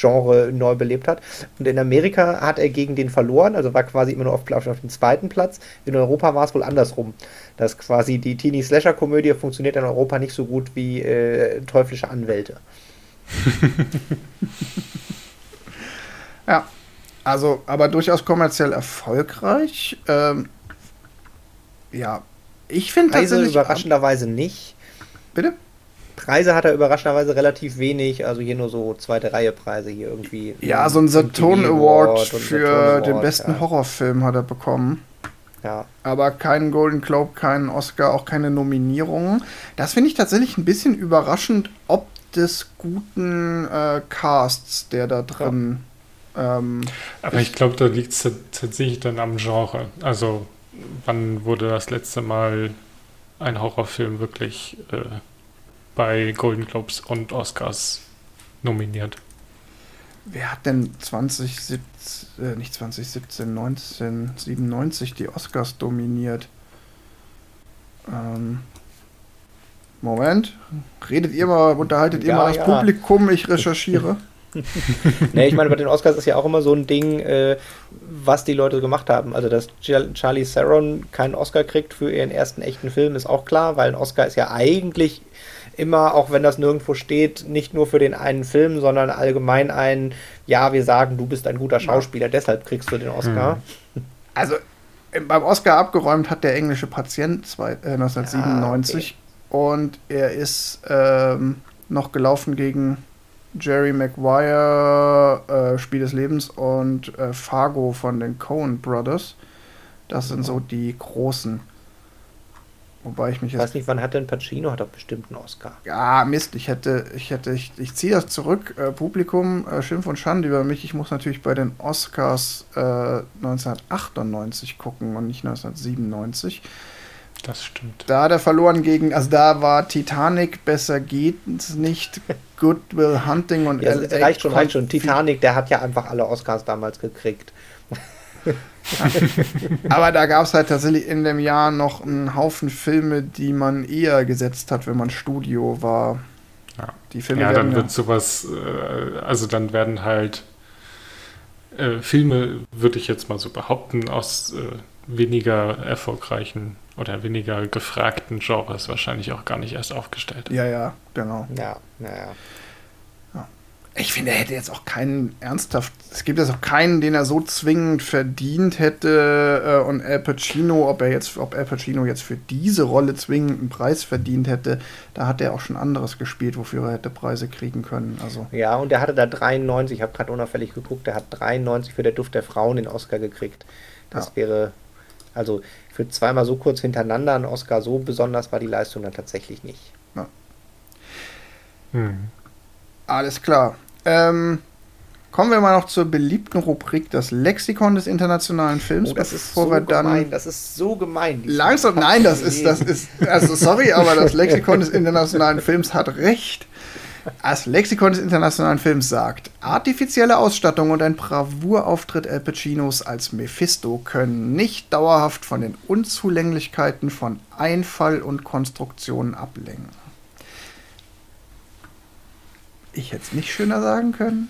Genre neu belebt hat. Und in Amerika hat er gegen den verloren, also war quasi immer nur auf, auf, auf dem zweiten Platz. In Europa war es wohl andersrum. Dass quasi die Teenie-Slasher-Komödie funktioniert in Europa nicht so gut wie äh, teuflische Anwälte. Ja, also, aber durchaus kommerziell erfolgreich. Ähm, ja, ich finde Preise tatsächlich. überraschenderweise nicht. Bitte? Preise hat er überraschenderweise relativ wenig, also hier nur so zweite Reihe Preise hier irgendwie. Ja, so ein Saturn Award und für Saturn den Award, besten ja. Horrorfilm hat er bekommen. Ja. Aber keinen Golden Globe, keinen Oscar, auch keine Nominierungen. Das finde ich tatsächlich ein bisschen überraschend, ob des guten äh, Casts, der da drin. Ja. Ähm, Aber ich glaube, da liegt es tatsächlich dann am Genre. Also, wann wurde das letzte Mal ein Horrorfilm wirklich äh, bei Golden Globes und Oscars nominiert? Wer hat denn 2017, äh, nicht 2017, 1997 die Oscars dominiert? Ähm, Moment. Redet ihr mal, unterhaltet ja, ihr mal das ja. Publikum, ich recherchiere. ne, ich meine, bei den Oscars ist ja auch immer so ein Ding, äh, was die Leute gemacht haben. Also, dass Charlie Theron keinen Oscar kriegt für ihren ersten echten Film, ist auch klar, weil ein Oscar ist ja eigentlich immer, auch wenn das nirgendwo steht, nicht nur für den einen Film, sondern allgemein ein, ja, wir sagen, du bist ein guter Schauspieler, ja. deshalb kriegst du den Oscar. Hm. Also beim Oscar abgeräumt hat der englische Patient zwei, äh, 1997 ah, okay. und er ist ähm, noch gelaufen gegen Jerry Maguire, äh, Spiel des Lebens und äh, Fargo von den Coen Brothers. Das sind so die großen. Wobei ich mich jetzt. Ich weiß nicht, wann hat denn Pacino? Hat doch bestimmt einen Oscar. Ja, Mist, ich hätte, ich hätte, ich, ich ziehe das zurück. Äh, Publikum, äh, Schimpf und Schande über mich. Ich muss natürlich bei den Oscars äh, 1998 gucken und nicht 1997. Das stimmt. Da hat er verloren gegen, also da war Titanic, besser geht's nicht, Good Will Hunting und ja, Reicht schon, reicht schon. Titanic, der hat ja einfach alle Oscars damals gekriegt. Aber da gab es halt tatsächlich in dem Jahr noch einen Haufen Filme, die man eher gesetzt hat, wenn man Studio war. Ja, die Filme ja dann wird sowas, äh, also dann werden halt äh, Filme, würde ich jetzt mal so behaupten, aus äh, weniger erfolgreichen oder weniger gefragten Genres wahrscheinlich auch gar nicht erst aufgestellt. Ja, ja, genau. Ja, ja, ja. Ich finde, er hätte jetzt auch keinen ernsthaft. Es gibt jetzt auch keinen, den er so zwingend verdient hätte. Äh, und Al Pacino, ob er jetzt, ob Al Pacino jetzt für diese Rolle zwingend einen Preis verdient hätte, da hat er auch schon anderes gespielt, wofür er hätte Preise kriegen können. Also. Ja, und er hatte da 93, ich habe gerade unauffällig geguckt, er hat 93 für der Duft der Frauen den Oscar gekriegt. Das ja. wäre, also für zweimal so kurz hintereinander ein Oscar, so besonders war die Leistung dann tatsächlich nicht. Ja. Hm. Alles klar. Ähm, kommen wir mal noch zur beliebten Rubrik, das Lexikon des internationalen Films. Oh, das ist so wir dann gemein. Das ist so gemein. Langsam, nein, das ist, das ist, also sorry, aber das Lexikon des internationalen Films hat recht. Das Lexikon des internationalen Films sagt, artifizielle Ausstattung und ein Bravourauftritt Al Pacinos als Mephisto können nicht dauerhaft von den Unzulänglichkeiten von Einfall und Konstruktionen ablenken. Ich hätte es nicht schöner sagen können.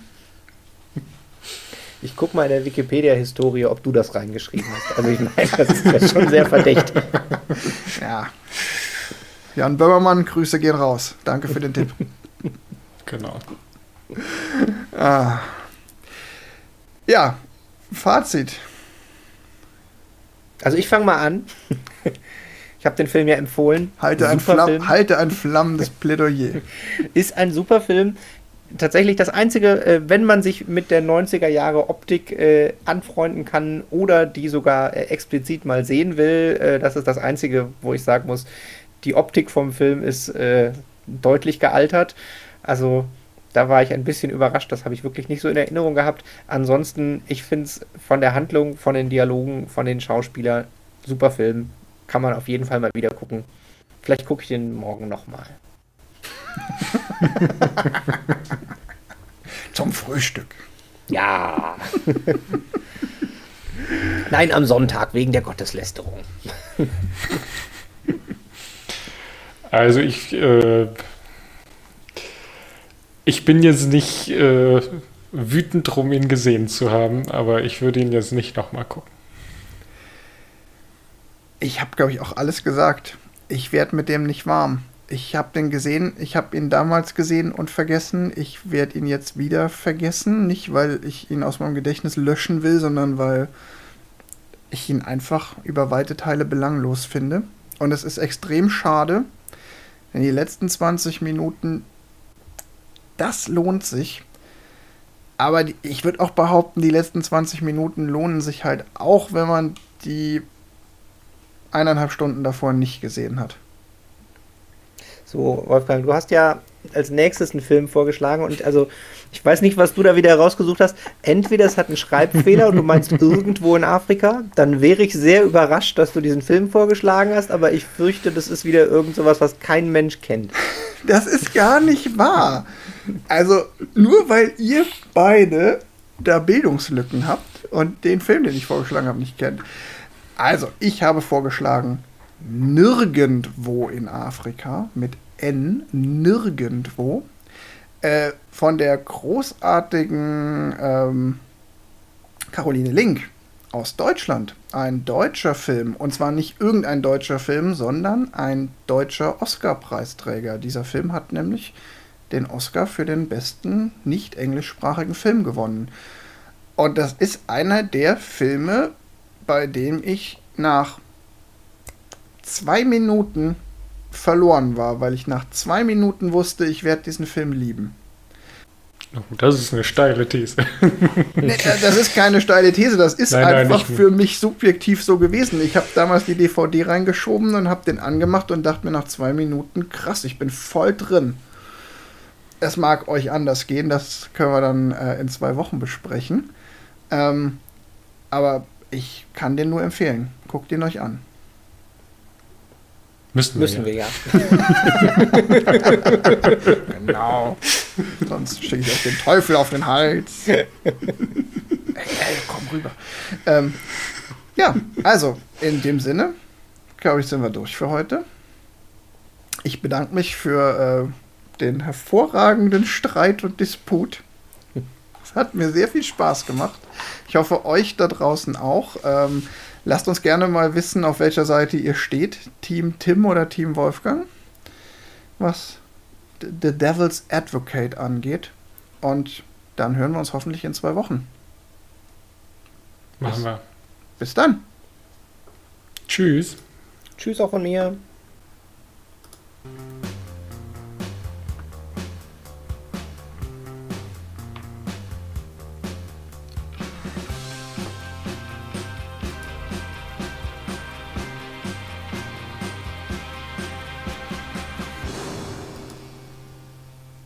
Ich guck mal in der Wikipedia-Historie, ob du das reingeschrieben hast. Also ich meine, das ist ja schon sehr verdächtig. Ja. Jan Böhmermann, Grüße gehen raus. Danke für den Tipp. Genau. Ah. Ja, Fazit. Also ich fange mal an. Ich habe den Film ja empfohlen. Halte ein, Flamm, halte ein flammendes Plädoyer. Ist ein super Film tatsächlich das Einzige, äh, wenn man sich mit der 90er Jahre Optik äh, anfreunden kann oder die sogar äh, explizit mal sehen will, äh, das ist das Einzige, wo ich sagen muss, die Optik vom Film ist äh, deutlich gealtert. Also da war ich ein bisschen überrascht, das habe ich wirklich nicht so in Erinnerung gehabt. Ansonsten, ich finde es von der Handlung, von den Dialogen, von den Schauspielern super Film. Kann man auf jeden Fall mal wieder gucken. Vielleicht gucke ich den morgen nochmal. Zum Frühstück. Ja. Nein, am Sonntag wegen der Gotteslästerung. also ich, äh, ich bin jetzt nicht äh, wütend drum, ihn gesehen zu haben, aber ich würde ihn jetzt nicht nochmal gucken. Ich habe, glaube ich, auch alles gesagt. Ich werde mit dem nicht warm ich habe den gesehen, ich habe ihn damals gesehen und vergessen. Ich werde ihn jetzt wieder vergessen. Nicht, weil ich ihn aus meinem Gedächtnis löschen will, sondern weil ich ihn einfach über weite Teile belanglos finde. Und es ist extrem schade, denn die letzten 20 Minuten, das lohnt sich. Aber die, ich würde auch behaupten, die letzten 20 Minuten lohnen sich halt auch, wenn man die eineinhalb Stunden davor nicht gesehen hat. So, Wolfgang, du hast ja als nächstes einen Film vorgeschlagen und also ich weiß nicht, was du da wieder herausgesucht hast. Entweder es hat einen Schreibfehler und du meinst irgendwo in Afrika, dann wäre ich sehr überrascht, dass du diesen Film vorgeschlagen hast, aber ich fürchte, das ist wieder irgend sowas, was kein Mensch kennt. Das ist gar nicht wahr. Also nur weil ihr beide da Bildungslücken habt und den Film, den ich vorgeschlagen habe, nicht kennt. Also, ich habe vorgeschlagen, nirgendwo in Afrika mit N, nirgendwo, äh, von der großartigen ähm, Caroline Link aus Deutschland. Ein deutscher Film. Und zwar nicht irgendein deutscher Film, sondern ein deutscher Oscar-Preisträger. Dieser Film hat nämlich den Oscar für den besten nicht englischsprachigen Film gewonnen. Und das ist einer der Filme, bei dem ich nach zwei Minuten verloren war, weil ich nach zwei Minuten wusste, ich werde diesen Film lieben. Oh, das ist eine steile These. nee, das ist keine steile These, das ist nein, einfach nein, für mich subjektiv so gewesen. Ich habe damals die DVD reingeschoben und habe den angemacht und dachte mir nach zwei Minuten, krass, ich bin voll drin. Es mag euch anders gehen, das können wir dann äh, in zwei Wochen besprechen. Ähm, aber ich kann den nur empfehlen. Guckt ihn euch an. Müssen, Müssen wir, ja. genau. Sonst schicke ich euch den Teufel auf den Hals. ey, ey, komm rüber. Ähm, ja, also, in dem Sinne, glaube ich, sind wir durch für heute. Ich bedanke mich für äh, den hervorragenden Streit und Disput. Es hat mir sehr viel Spaß gemacht. Ich hoffe, euch da draußen auch. Ähm, lasst uns gerne mal wissen, auf welcher Seite ihr steht. Team Tim oder Team Wolfgang. Was The Devil's Advocate angeht. Und dann hören wir uns hoffentlich in zwei Wochen. Machen wir. Bis dann. Tschüss. Tschüss auch von mir.